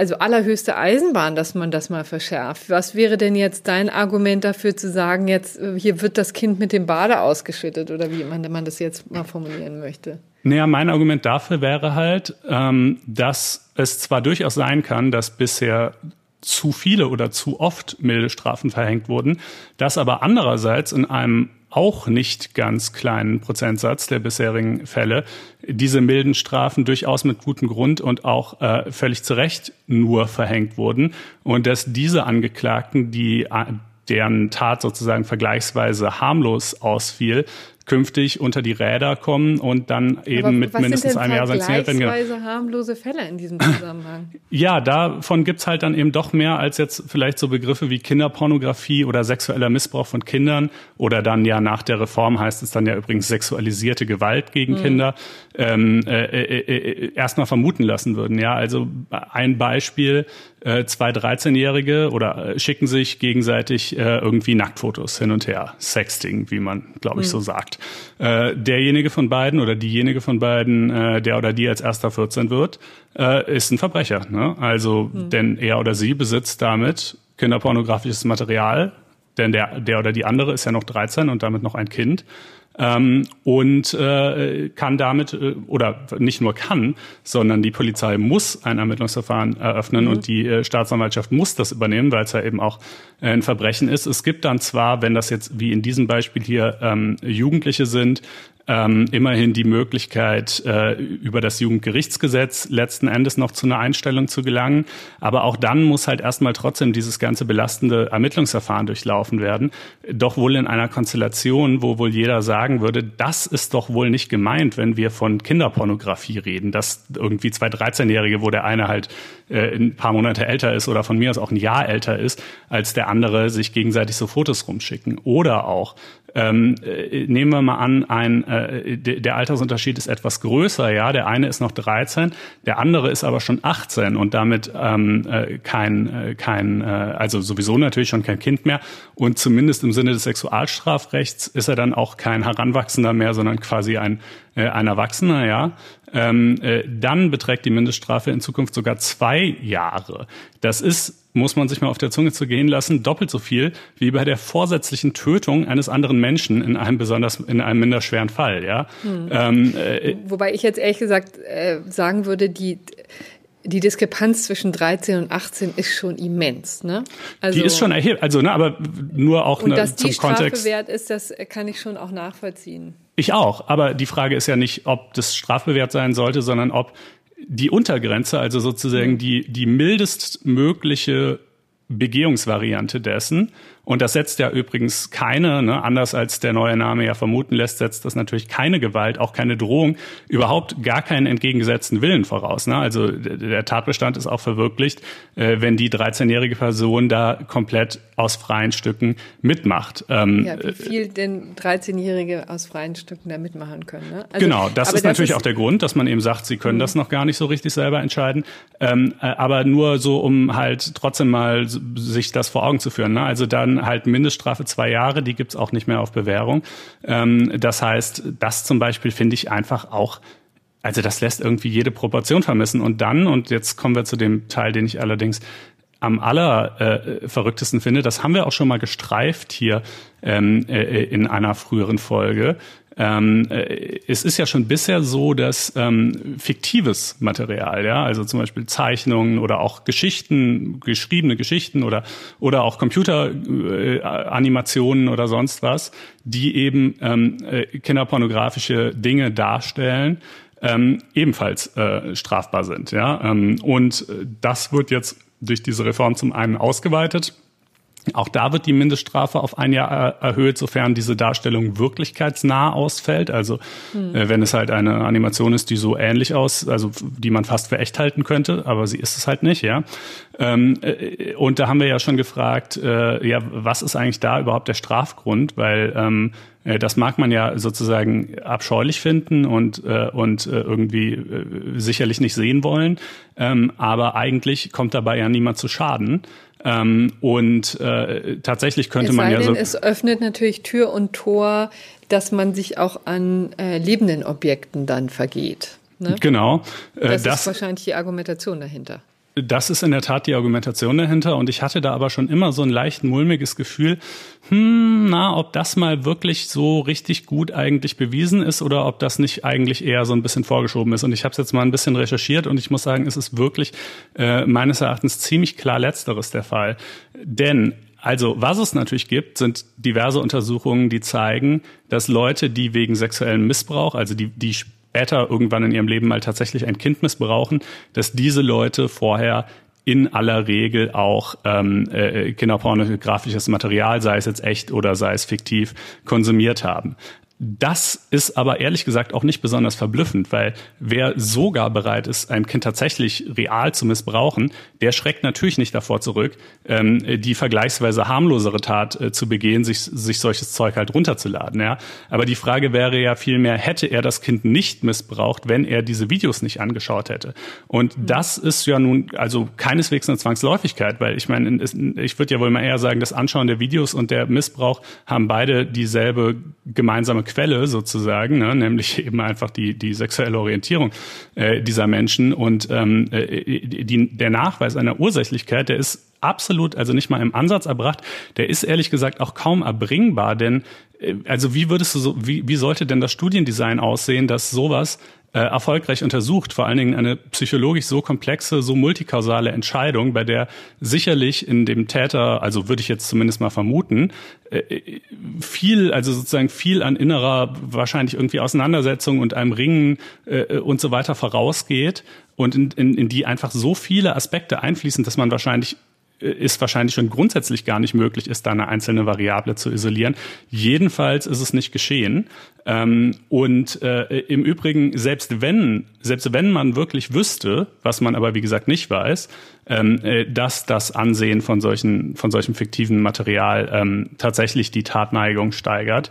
also allerhöchste Eisenbahn, dass man das mal verschärft. Was wäre denn jetzt dein Argument dafür zu sagen, jetzt äh, hier wird das Kind mit dem Bade ausgeschüttet oder wie man, man das jetzt mal formulieren möchte? Naja, mein Argument dafür wäre halt, ähm, dass es zwar durchaus sein kann, dass bisher zu viele oder zu oft milde Strafen verhängt wurden, dass aber andererseits in einem auch nicht ganz kleinen Prozentsatz der bisherigen Fälle. Diese milden Strafen durchaus mit gutem Grund und auch äh, völlig zu Recht nur verhängt wurden. Und dass diese Angeklagten, die deren Tat sozusagen vergleichsweise harmlos ausfiel, künftig unter die Räder kommen und dann eben Aber mit mindestens einem Jahr sanktioniert werden. Genau. harmlose Fälle in diesem Zusammenhang? Ja, davon gibt's halt dann eben doch mehr als jetzt vielleicht so Begriffe wie Kinderpornografie oder sexueller Missbrauch von Kindern oder dann ja nach der Reform heißt es dann ja übrigens sexualisierte Gewalt gegen mhm. Kinder ähm, äh, äh, äh, erstmal vermuten lassen würden. Ja, also ein Beispiel äh, zwei 13-Jährige oder äh, schicken sich gegenseitig äh, irgendwie Nacktfotos hin und her. Sexting, wie man, glaube ich, mhm. so sagt. Äh, derjenige von beiden oder diejenige von beiden, äh, der oder die als erster 14 wird, äh, ist ein Verbrecher. Ne? Also, mhm. denn er oder sie besitzt damit kinderpornografisches Material, denn der, der oder die andere ist ja noch 13 und damit noch ein Kind ähm, und äh, kann damit äh, oder nicht nur kann, sondern die Polizei muss ein Ermittlungsverfahren eröffnen mhm. und die äh, Staatsanwaltschaft muss das übernehmen, weil es ja eben auch ein Verbrechen ist. Es gibt dann zwar, wenn das jetzt wie in diesem Beispiel hier ähm, Jugendliche sind, ähm, immerhin die Möglichkeit, äh, über das Jugendgerichtsgesetz letzten Endes noch zu einer Einstellung zu gelangen. Aber auch dann muss halt erstmal trotzdem dieses ganze belastende Ermittlungsverfahren durchlaufen werden. Doch wohl in einer Konstellation, wo wohl jeder sagen würde, das ist doch wohl nicht gemeint, wenn wir von Kinderpornografie reden, dass irgendwie zwei 13-Jährige, wo der eine halt äh, ein paar Monate älter ist oder von mir aus auch ein Jahr älter ist, als der andere sich gegenseitig so Fotos rumschicken. Oder auch, ähm, äh, nehmen wir mal an, ein, äh, der Altersunterschied ist etwas größer, ja. Der eine ist noch 13, der andere ist aber schon 18 und damit ähm, äh, kein, äh, kein, äh, also sowieso natürlich schon kein Kind mehr. Und zumindest im Sinne des Sexualstrafrechts ist er dann auch kein Heranwachsender mehr, sondern quasi ein, äh, ein Erwachsener, ja ähm, äh, dann beträgt die Mindeststrafe in Zukunft sogar zwei Jahre. Das ist muss man sich mal auf der Zunge zu gehen lassen, doppelt so viel wie bei der vorsätzlichen Tötung eines anderen Menschen in einem besonders, in einem minder schweren Fall, ja. Hm. Ähm, äh, Wobei ich jetzt ehrlich gesagt äh, sagen würde, die, die Diskrepanz zwischen 13 und 18 ist schon immens, ne? Also, die ist schon erheblich, also, ne, aber nur auch und ne, dass zum die Strafe Kontext. wert ist, das kann ich schon auch nachvollziehen. Ich auch, aber die Frage ist ja nicht, ob das strafbewehrt sein sollte, sondern ob die Untergrenze, also sozusagen die, die mildestmögliche Begehungsvariante dessen, und das setzt ja übrigens keine, ne, anders als der neue Name ja vermuten lässt, setzt das natürlich keine Gewalt, auch keine Drohung, überhaupt gar keinen entgegengesetzten Willen voraus. Ne? Also der Tatbestand ist auch verwirklicht, äh, wenn die 13-jährige Person da komplett aus freien Stücken mitmacht. Ähm, ja, wie viel denn 13-Jährige aus freien Stücken da mitmachen können. Ne? Also, genau, das ist das natürlich ist auch der Grund, dass man eben sagt, sie können mhm. das noch gar nicht so richtig selber entscheiden. Ähm, äh, aber nur so, um halt trotzdem mal sich das vor Augen zu führen. Ne? Also dann halt Mindeststrafe zwei Jahre, die gibt's auch nicht mehr auf Bewährung. Ähm, das heißt, das zum Beispiel finde ich einfach auch also das lässt irgendwie jede Proportion vermissen. Und dann, und jetzt kommen wir zu dem Teil, den ich allerdings am aller äh, verrücktesten finde, das haben wir auch schon mal gestreift hier ähm, äh, in einer früheren Folge, ähm, äh, es ist ja schon bisher so, dass ähm, fiktives Material, ja, also zum Beispiel Zeichnungen oder auch Geschichten, geschriebene Geschichten oder oder auch Computeranimationen äh, oder sonst was, die eben ähm, äh, kinderpornografische Dinge darstellen, ähm, ebenfalls äh, strafbar sind, ja. Ähm, und äh, das wird jetzt durch diese Reform zum einen ausgeweitet auch da wird die Mindeststrafe auf ein Jahr erhöht, sofern diese Darstellung wirklichkeitsnah ausfällt. Also hm. äh, wenn es halt eine Animation ist, die so ähnlich aus, also die man fast für echt halten könnte, aber sie ist es halt nicht, ja. Ähm, äh, und da haben wir ja schon gefragt, äh, ja, was ist eigentlich da überhaupt der Strafgrund? Weil ähm, äh, das mag man ja sozusagen abscheulich finden und, äh, und äh, irgendwie äh, sicherlich nicht sehen wollen. Ähm, aber eigentlich kommt dabei ja niemand zu Schaden. Ähm, und äh, tatsächlich könnte es man ja denn, so. Es öffnet natürlich Tür und Tor, dass man sich auch an äh, lebenden Objekten dann vergeht. Ne? Genau. Äh, das, das ist wahrscheinlich die Argumentation dahinter. Das ist in der Tat die Argumentation dahinter. Und ich hatte da aber schon immer so ein leicht mulmiges Gefühl, hm, na, ob das mal wirklich so richtig gut eigentlich bewiesen ist oder ob das nicht eigentlich eher so ein bisschen vorgeschoben ist. Und ich habe es jetzt mal ein bisschen recherchiert und ich muss sagen, es ist wirklich äh, meines Erachtens ziemlich klar letzteres der Fall. Denn also was es natürlich gibt, sind diverse Untersuchungen, die zeigen, dass Leute, die wegen sexuellem Missbrauch, also die, die später irgendwann in ihrem Leben mal tatsächlich ein Kind missbrauchen, dass diese Leute vorher in aller Regel auch ähm, äh, kinderpornografisches Material, sei es jetzt echt oder sei es fiktiv, konsumiert haben. Das ist aber ehrlich gesagt auch nicht besonders verblüffend, weil wer sogar bereit ist, ein Kind tatsächlich real zu missbrauchen, der schreckt natürlich nicht davor zurück, ähm, die vergleichsweise harmlosere Tat äh, zu begehen, sich, sich solches Zeug halt runterzuladen. Ja? Aber die Frage wäre ja vielmehr, hätte er das Kind nicht missbraucht, wenn er diese Videos nicht angeschaut hätte? Und mhm. das ist ja nun also keineswegs eine Zwangsläufigkeit, weil ich meine, ich würde ja wohl mal eher sagen, das Anschauen der Videos und der Missbrauch haben beide dieselbe gemeinsame Quelle sozusagen, ne, nämlich eben einfach die, die sexuelle Orientierung äh, dieser Menschen. Und ähm, äh, die, der Nachweis einer Ursächlichkeit, der ist absolut, also nicht mal im Ansatz erbracht, der ist ehrlich gesagt auch kaum erbringbar, denn äh, also wie würdest du so, wie, wie sollte denn das Studiendesign aussehen, dass sowas äh, erfolgreich untersucht, vor allen Dingen eine psychologisch so komplexe, so multikausale Entscheidung, bei der sicherlich in dem Täter, also würde ich jetzt zumindest mal vermuten, äh, viel, also sozusagen viel an innerer, wahrscheinlich irgendwie Auseinandersetzung und einem Ringen äh, und so weiter vorausgeht und in, in, in die einfach so viele Aspekte einfließen, dass man wahrscheinlich ist wahrscheinlich schon grundsätzlich gar nicht möglich ist, da eine einzelne Variable zu isolieren. Jedenfalls ist es nicht geschehen. Ähm, und äh, im Übrigen, selbst wenn, selbst wenn man wirklich wüsste, was man aber wie gesagt nicht weiß, ähm, äh, dass das Ansehen von solchen, von solchem fiktiven Material ähm, tatsächlich die Tatneigung steigert,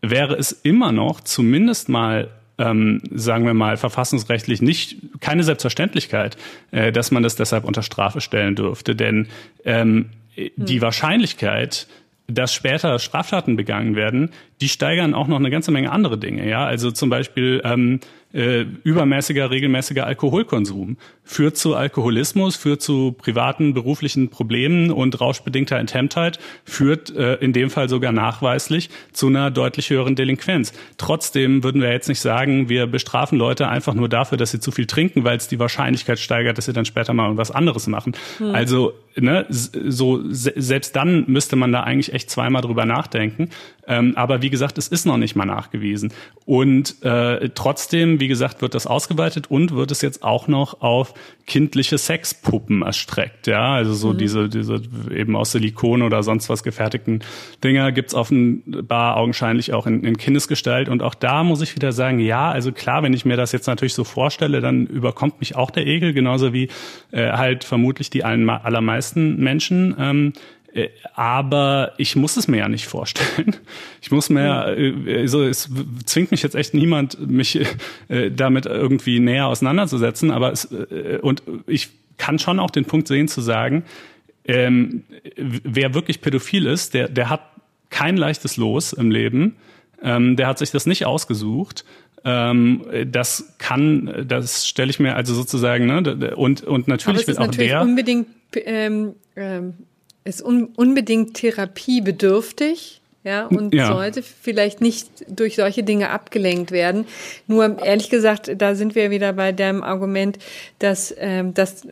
wäre es immer noch zumindest mal ähm, sagen wir mal, verfassungsrechtlich nicht keine Selbstverständlichkeit, äh, dass man das deshalb unter Strafe stellen dürfte. Denn ähm, hm. die Wahrscheinlichkeit, dass später Straftaten begangen werden, die steigern auch noch eine ganze Menge andere Dinge. Ja, also zum Beispiel ähm, äh, übermäßiger, regelmäßiger Alkoholkonsum führt zu Alkoholismus, führt zu privaten, beruflichen Problemen und rauschbedingter Enthemmtheit, führt äh, in dem Fall sogar nachweislich zu einer deutlich höheren Delinquenz. Trotzdem würden wir jetzt nicht sagen, wir bestrafen Leute einfach nur dafür, dass sie zu viel trinken, weil es die Wahrscheinlichkeit steigert, dass sie dann später mal irgendwas anderes machen. Hm. Also ne, so selbst dann müsste man da eigentlich echt zweimal drüber nachdenken. Ähm, aber wie gesagt, es ist noch nicht mal nachgewiesen. Und äh, trotzdem, wie gesagt, wird das ausgeweitet und wird es jetzt auch noch auf kindliche Sexpuppen erstreckt. Ja, also so mhm. diese, diese eben aus Silikon oder sonst was gefertigten Dinger gibt's offenbar augenscheinlich auch in, in Kindesgestalt. Und auch da muss ich wieder sagen, ja, also klar, wenn ich mir das jetzt natürlich so vorstelle, dann überkommt mich auch der Ekel, genauso wie äh, halt vermutlich die allermeisten Menschen. Ähm, äh, aber ich muss es mir ja nicht vorstellen. Ich muss mir, ja, äh, also es zwingt mich jetzt echt niemand, mich äh, damit irgendwie näher auseinanderzusetzen. Aber es, und ich kann schon auch den Punkt sehen zu sagen, ähm, wer wirklich pädophil ist, der, der hat kein leichtes Los im Leben. Ähm, der hat sich das nicht ausgesucht. Ähm, das kann, das stelle ich mir also sozusagen, ne, und, und natürlich wird auch natürlich der. Unbedingt ähm, ähm ist un unbedingt therapiebedürftig. Ja, und ja. sollte vielleicht nicht durch solche Dinge abgelenkt werden. Nur ehrlich gesagt, da sind wir wieder bei dem Argument, dass ähm, das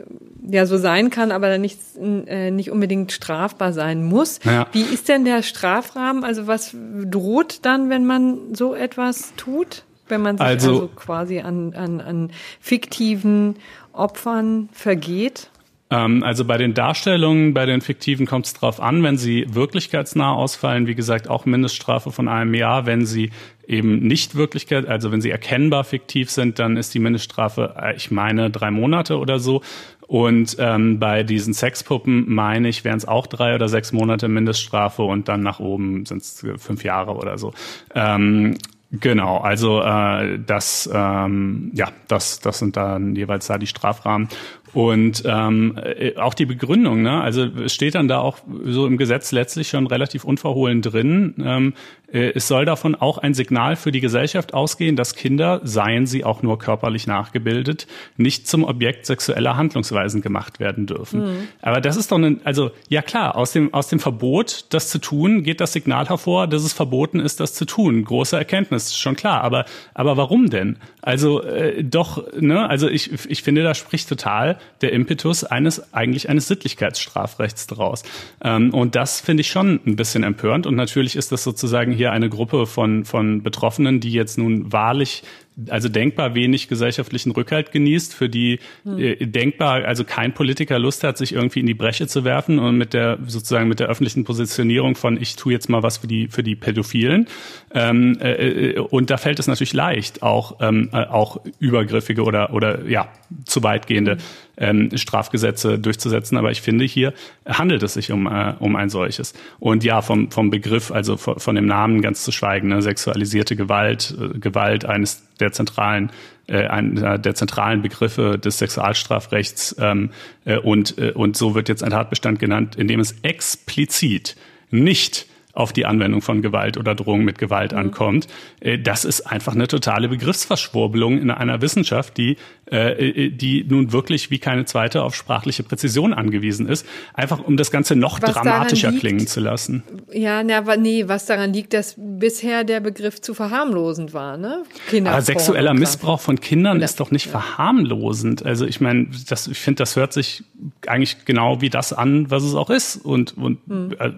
ja so sein kann, aber dann nicht, äh, nicht unbedingt strafbar sein muss. Ja. Wie ist denn der Strafrahmen? Also was droht dann, wenn man so etwas tut? Wenn man sich also, also quasi an, an, an fiktiven Opfern vergeht? Ähm, also bei den Darstellungen, bei den fiktiven kommt es drauf an, wenn sie wirklichkeitsnah ausfallen, wie gesagt, auch Mindeststrafe von einem Jahr. Wenn sie eben nicht Wirklichkeit, also wenn sie erkennbar fiktiv sind, dann ist die Mindeststrafe, äh, ich meine, drei Monate oder so. Und ähm, bei diesen Sexpuppen, meine ich, wären es auch drei oder sechs Monate Mindeststrafe und dann nach oben sind es fünf Jahre oder so. Ähm, Genau, also äh, das ähm, ja, das das sind dann jeweils da die Strafrahmen und ähm, äh, auch die Begründung, ne? also es steht dann da auch so im Gesetz letztlich schon relativ unverhohlen drin. Ähm, äh, es soll davon auch ein Signal für die Gesellschaft ausgehen, dass Kinder, seien sie auch nur körperlich nachgebildet, nicht zum Objekt sexueller Handlungsweisen gemacht werden dürfen. Mhm. Aber das ist doch ein, also ja klar, aus dem, aus dem Verbot, das zu tun, geht das Signal hervor, dass es verboten ist, das zu tun. Große Erkenntnis, schon klar. Aber, aber warum denn? Also äh, doch, ne, also ich, ich finde, das spricht total der Impetus eines eigentlich eines Sittlichkeitsstrafrechts daraus. Ähm, und das finde ich schon ein bisschen empörend. Und natürlich ist das sozusagen hier eine Gruppe von, von Betroffenen, die jetzt nun wahrlich also denkbar wenig gesellschaftlichen Rückhalt genießt, für die hm. äh, denkbar also kein Politiker Lust hat, sich irgendwie in die Bresche zu werfen und mit der sozusagen mit der öffentlichen Positionierung von ich tue jetzt mal was für die für die Pädophilen. Ähm, äh, äh und da fällt es natürlich leicht, auch ähm, äh, auch übergriffige oder oder ja zu weitgehende hm ähm, Strafgesetze durchzusetzen. Aber ich finde, hier handelt es sich um, äh, um ein solches. Und ja, vom, vom Begriff, also von, von dem Namen ganz zu schweigen, ne, sexualisierte Gewalt, äh, Gewalt eines der zentralen äh, einer der zentralen Begriffe des Sexualstrafrechts ähm, äh, und, äh, und so wird jetzt ein Tatbestand genannt, in dem es explizit nicht auf die Anwendung von Gewalt oder Drohung mit Gewalt mhm. ankommt. Äh, das ist einfach eine totale Begriffsverschwurbelung in einer Wissenschaft, die, äh, die nun wirklich wie keine zweite auf sprachliche Präzision angewiesen ist, einfach um das Ganze noch was dramatischer liegt, klingen zu lassen. Ja, na, nee, was daran liegt, dass bisher der Begriff zu verharmlosend war, ne? Aber sexueller Missbrauch von Kindern oder, ist doch nicht ja. verharmlosend. Also ich meine, das, ich finde, das hört sich eigentlich genau wie das an, was es auch ist. Und, und mhm. äh,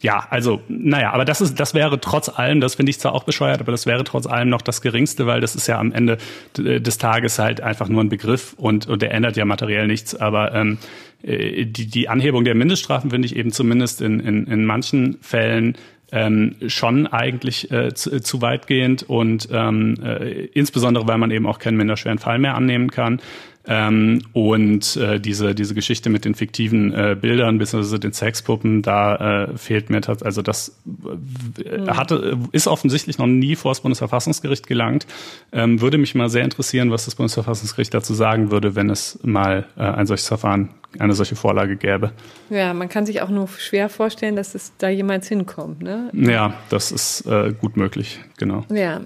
ja, also naja, aber das ist, das wäre trotz allem, das finde ich zwar auch bescheuert, aber das wäre trotz allem noch das Geringste, weil das ist ja am Ende des Tages halt einfach nur ein Begriff und, und der ändert ja materiell nichts. Aber ähm, äh, die, die Anhebung der Mindeststrafen finde ich eben zumindest in, in, in manchen Fällen ähm, schon eigentlich äh, zu, zu weitgehend und ähm, äh, insbesondere, weil man eben auch keinen minderschweren Fall mehr annehmen kann. Ähm, und äh, diese, diese Geschichte mit den fiktiven äh, Bildern bzw. den Sexpuppen, da äh, fehlt mir tatsächlich, also das äh, hatte, ist offensichtlich noch nie vor das Bundesverfassungsgericht gelangt. Ähm, würde mich mal sehr interessieren, was das Bundesverfassungsgericht dazu sagen würde, wenn es mal äh, ein solches Verfahren, eine solche Vorlage gäbe. Ja, man kann sich auch nur schwer vorstellen, dass es da jemals hinkommt. Ne? Ja, das ist äh, gut möglich, genau. Ja,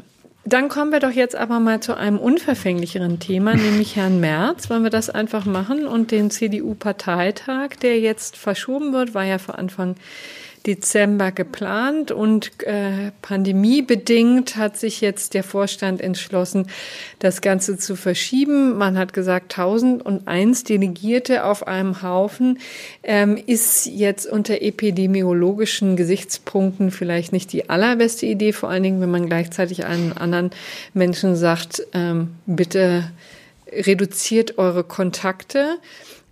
dann kommen wir doch jetzt aber mal zu einem unverfänglicheren Thema, nämlich Herrn Merz. Wollen wir das einfach machen und den CDU-Parteitag, der jetzt verschoben wird, war ja vor Anfang Dezember geplant und äh, pandemiebedingt hat sich jetzt der Vorstand entschlossen, das Ganze zu verschieben. Man hat gesagt, 1001 Delegierte auf einem Haufen ähm, ist jetzt unter epidemiologischen Gesichtspunkten vielleicht nicht die allerbeste Idee, vor allen Dingen, wenn man gleichzeitig einen anderen Menschen sagt, ähm, bitte reduziert eure Kontakte.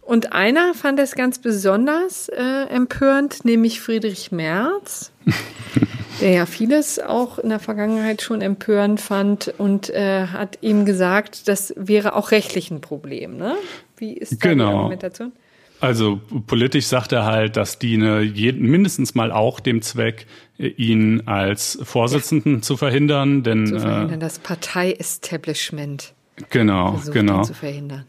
Und einer fand es ganz besonders äh, empörend, nämlich Friedrich Merz, der ja vieles auch in der Vergangenheit schon empörend fand und äh, hat ihm gesagt, das wäre auch rechtlich ein Problem. Ne? Wie ist genau. die Argumentation? Also politisch sagt er halt, das diene jeden, mindestens mal auch dem Zweck, äh, ihn als Vorsitzenden ja. zu verhindern. Denn, zu verhindern, äh, das Partei-Establishment. Genau, genau. Zu verhindern.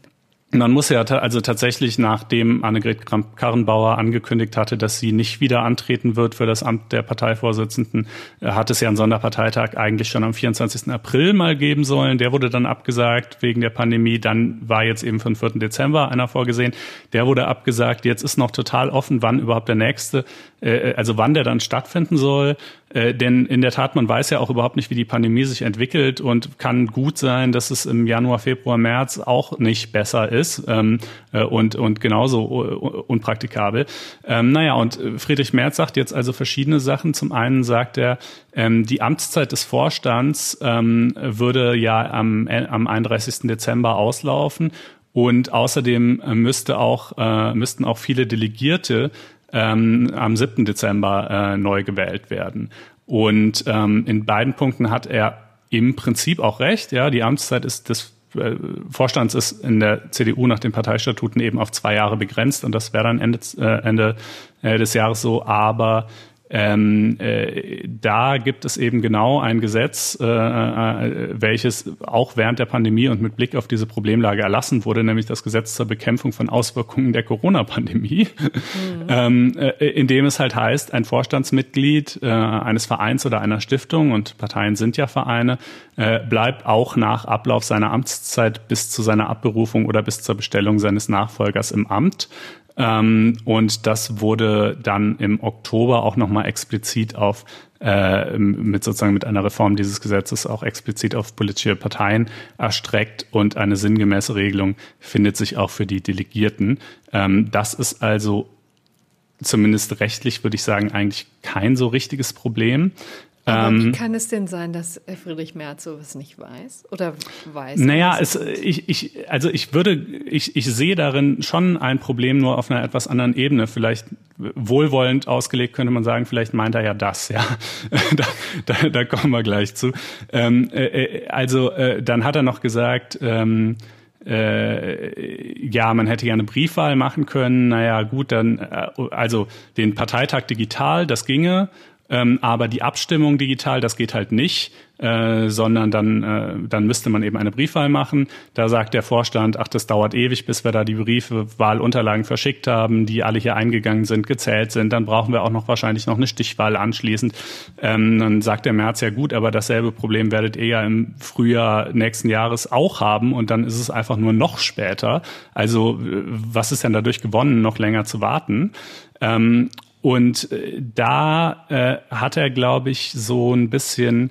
Man muss ja also tatsächlich, nachdem Annegret Karrenbauer angekündigt hatte, dass sie nicht wieder antreten wird für das Amt der Parteivorsitzenden, äh, hat es ja einen Sonderparteitag eigentlich schon am 24. April mal geben sollen. Der wurde dann abgesagt wegen der Pandemie. Dann war jetzt eben für den 4. Dezember einer vorgesehen. Der wurde abgesagt. Jetzt ist noch total offen, wann überhaupt der nächste, äh, also wann der dann stattfinden soll. Äh, denn in der Tat, man weiß ja auch überhaupt nicht, wie die Pandemie sich entwickelt und kann gut sein, dass es im Januar, Februar, März auch nicht besser ist ähm, äh, und, und genauso unpraktikabel. Ähm, naja, und Friedrich Merz sagt jetzt also verschiedene Sachen. Zum einen sagt er, ähm, die Amtszeit des Vorstands ähm, würde ja am, äh, am 31. Dezember auslaufen. Und außerdem äh, müsste auch, äh, müssten auch viele Delegierte ähm, am 7. Dezember äh, neu gewählt werden. Und ähm, in beiden Punkten hat er im Prinzip auch recht. Ja, die Amtszeit ist des äh, Vorstands ist in der CDU nach den Parteistatuten eben auf zwei Jahre begrenzt und das wäre dann Ende, äh, Ende äh, des Jahres so. Aber ähm, äh, da gibt es eben genau ein Gesetz, äh, äh, welches auch während der Pandemie und mit Blick auf diese Problemlage erlassen wurde, nämlich das Gesetz zur Bekämpfung von Auswirkungen der Corona-Pandemie, mhm. ähm, äh, in dem es halt heißt, ein Vorstandsmitglied äh, eines Vereins oder einer Stiftung, und Parteien sind ja Vereine, äh, bleibt auch nach Ablauf seiner Amtszeit bis zu seiner Abberufung oder bis zur Bestellung seines Nachfolgers im Amt. Ähm, und das wurde dann im Oktober auch nochmal explizit auf äh, mit sozusagen mit einer Reform dieses Gesetzes auch explizit auf politische Parteien erstreckt und eine sinngemäße Regelung findet sich auch für die Delegierten. Ähm, das ist also zumindest rechtlich, würde ich sagen, eigentlich kein so richtiges Problem. Aber ähm, wie kann es denn sein, dass Friedrich Merz sowas nicht weiß? Oder weiß Naja, es, ich, ich, also ich würde, ich, ich sehe darin schon ein Problem, nur auf einer etwas anderen Ebene. Vielleicht wohlwollend ausgelegt könnte man sagen, vielleicht meint er ja das, ja. da, da, da kommen wir gleich zu. Ähm, äh, äh, also äh, dann hat er noch gesagt, ähm, äh, ja, man hätte ja eine Briefwahl machen können. Naja, gut, dann, äh, also den Parteitag digital, das ginge. Ähm, aber die Abstimmung digital, das geht halt nicht, äh, sondern dann, äh, dann müsste man eben eine Briefwahl machen. Da sagt der Vorstand, ach, das dauert ewig, bis wir da die Briefe, Wahlunterlagen verschickt haben, die alle hier eingegangen sind, gezählt sind. Dann brauchen wir auch noch wahrscheinlich noch eine Stichwahl anschließend. Ähm, dann sagt der März ja gut, aber dasselbe Problem werdet ihr ja im Frühjahr nächsten Jahres auch haben und dann ist es einfach nur noch später. Also äh, was ist denn dadurch gewonnen, noch länger zu warten? Ähm, und äh, da äh, hat er, glaube ich, so ein bisschen,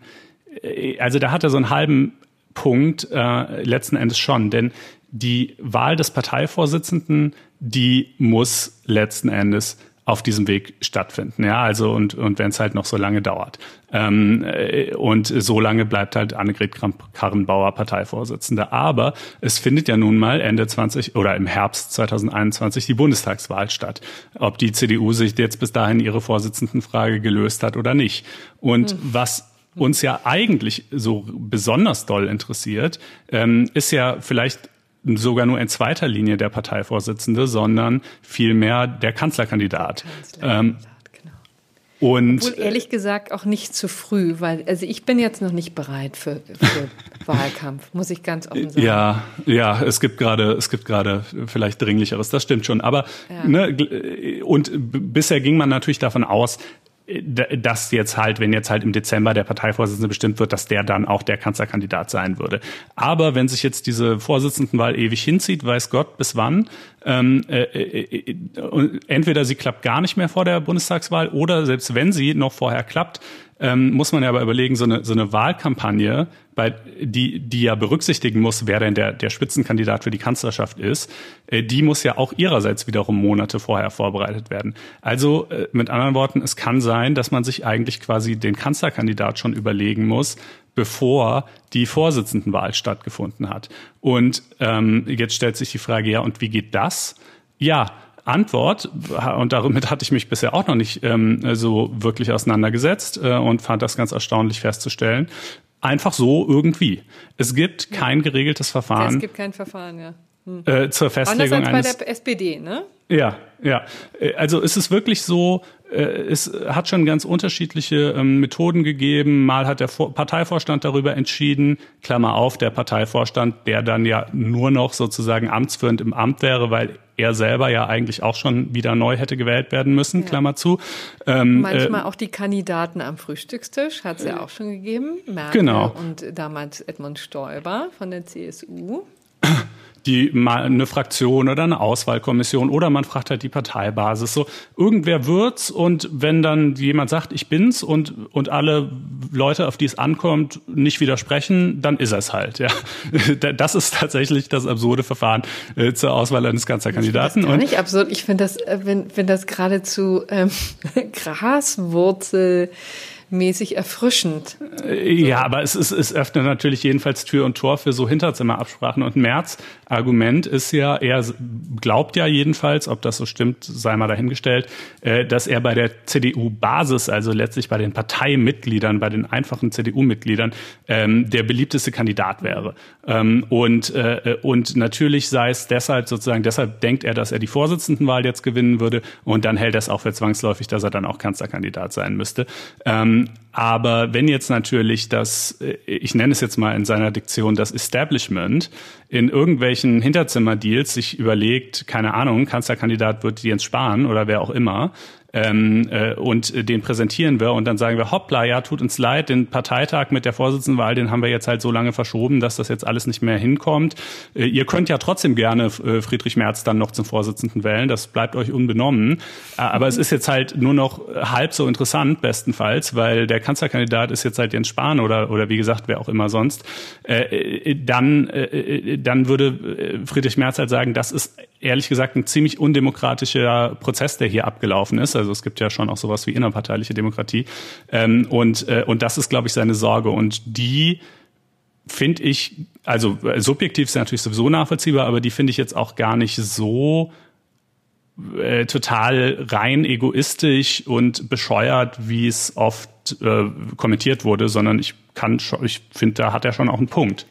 äh, also da hat er so einen halben Punkt äh, letzten Endes schon, denn die Wahl des Parteivorsitzenden, die muss letzten Endes auf diesem Weg stattfinden. Ja, also und, und wenn es halt noch so lange dauert. Ähm, äh, und so lange bleibt halt Annegret Karrenbauer Parteivorsitzende. Aber es findet ja nun mal Ende 20 oder im Herbst 2021 die Bundestagswahl statt. Ob die CDU sich jetzt bis dahin ihre Vorsitzendenfrage gelöst hat oder nicht. Und hm. was uns ja eigentlich so besonders doll interessiert, ähm, ist ja vielleicht sogar nur in zweiter Linie der Parteivorsitzende, sondern vielmehr der Kanzlerkandidat. Kanzlerkandidat ähm, genau. und Obwohl ehrlich gesagt auch nicht zu früh, weil also ich bin jetzt noch nicht bereit für, für Wahlkampf, muss ich ganz offen sagen. Ja, ja, es gibt gerade, es gibt gerade vielleicht dringlicheres, das stimmt schon. Aber ja. ne, und bisher ging man natürlich davon aus, dass jetzt halt, wenn jetzt halt im Dezember der Parteivorsitzende bestimmt wird, dass der dann auch der Kanzlerkandidat sein würde. Aber wenn sich jetzt diese Vorsitzendenwahl ewig hinzieht, weiß Gott bis wann, ähm, äh, äh, äh entweder sie klappt gar nicht mehr vor der Bundestagswahl oder selbst wenn sie noch vorher klappt, ähm, muss man ja aber überlegen, so eine, so eine Wahlkampagne, bei, die, die ja berücksichtigen muss, wer denn der, der Spitzenkandidat für die Kanzlerschaft ist, äh, die muss ja auch ihrerseits wiederum Monate vorher vorbereitet werden. Also äh, mit anderen Worten, es kann sein, dass man sich eigentlich quasi den Kanzlerkandidat schon überlegen muss, bevor die Vorsitzendenwahl stattgefunden hat. Und ähm, jetzt stellt sich die Frage, ja, und wie geht das? Ja, Antwort, und damit hatte ich mich bisher auch noch nicht ähm, so wirklich auseinandergesetzt äh, und fand das ganz erstaunlich festzustellen. Einfach so irgendwie. Es gibt kein geregeltes Verfahren. Es gibt kein Verfahren, ja. Hm. Äh, zur Festlegung Anders als bei der SPD, ne? Ja, ja. Äh, also es ist wirklich so, es hat schon ganz unterschiedliche ähm, Methoden gegeben. Mal hat der Parteivorstand darüber entschieden, Klammer auf, der Parteivorstand, der dann ja nur noch sozusagen amtsführend im Amt wäre, weil er selber ja eigentlich auch schon wieder neu hätte gewählt werden müssen, ja. Klammer zu. Ähm, Manchmal äh, auch die Kandidaten am Frühstückstisch, hat es ja auch schon gegeben. Merkel genau. und damals Edmund Stoiber von der CSU die mal eine Fraktion oder eine Auswahlkommission oder man fragt halt die Parteibasis. So, irgendwer wird's und wenn dann jemand sagt, ich bin's und, und alle Leute, auf die es ankommt, nicht widersprechen, dann ist es halt, ja. Das ist tatsächlich das absurde Verfahren äh, zur Auswahl eines Kanzlerkandidaten. Das gar nicht absurd. Ich finde das, äh, wenn, wenn das geradezu ähm, Graswurzel mäßig erfrischend. Äh, ja, aber es, ist, es öffnet natürlich jedenfalls Tür und Tor für so Hinterzimmerabsprachen. Und Merz Argument ist ja, er glaubt ja jedenfalls, ob das so stimmt, sei mal dahingestellt, äh, dass er bei der CDU-Basis, also letztlich bei den Parteimitgliedern, bei den einfachen CDU-Mitgliedern, ähm, der beliebteste Kandidat wäre. Ähm, und, äh, und natürlich sei es deshalb sozusagen, deshalb denkt er, dass er die Vorsitzendenwahl jetzt gewinnen würde und dann hält er es auch für zwangsläufig, dass er dann auch Kanzlerkandidat sein müsste. Ähm, aber wenn jetzt natürlich das, äh, ich nenne es jetzt mal in seiner Diktion, das Establishment in irgendwelchen Hinterzimmerdeals sich überlegt, keine Ahnung, Kanzlerkandidat wird Jens Spahn oder wer auch immer, ähm, äh, und den präsentieren wir und dann sagen wir, hoppla, ja, tut uns leid, den Parteitag mit der Vorsitzendenwahl, den haben wir jetzt halt so lange verschoben, dass das jetzt alles nicht mehr hinkommt. Äh, ihr könnt ja trotzdem gerne äh, Friedrich Merz dann noch zum Vorsitzenden wählen, das bleibt euch unbenommen. Äh, aber es ist jetzt halt nur noch halb so interessant, bestenfalls, weil der Kanzlerkandidat ist jetzt halt Jens Spahn oder, oder wie gesagt, wer auch immer sonst. Äh, dann, äh, dann würde Friedrich Merz halt sagen, das ist ehrlich gesagt ein ziemlich undemokratischer Prozess, der hier abgelaufen ist. Also es gibt ja schon auch sowas wie innerparteiliche Demokratie. Ähm, und, äh, und das ist, glaube ich, seine Sorge. Und die finde ich, also äh, subjektiv ist natürlich sowieso nachvollziehbar, aber die finde ich jetzt auch gar nicht so äh, total rein egoistisch und bescheuert, wie es oft äh, kommentiert wurde, sondern ich kann ich finde, da hat er schon auch einen Punkt.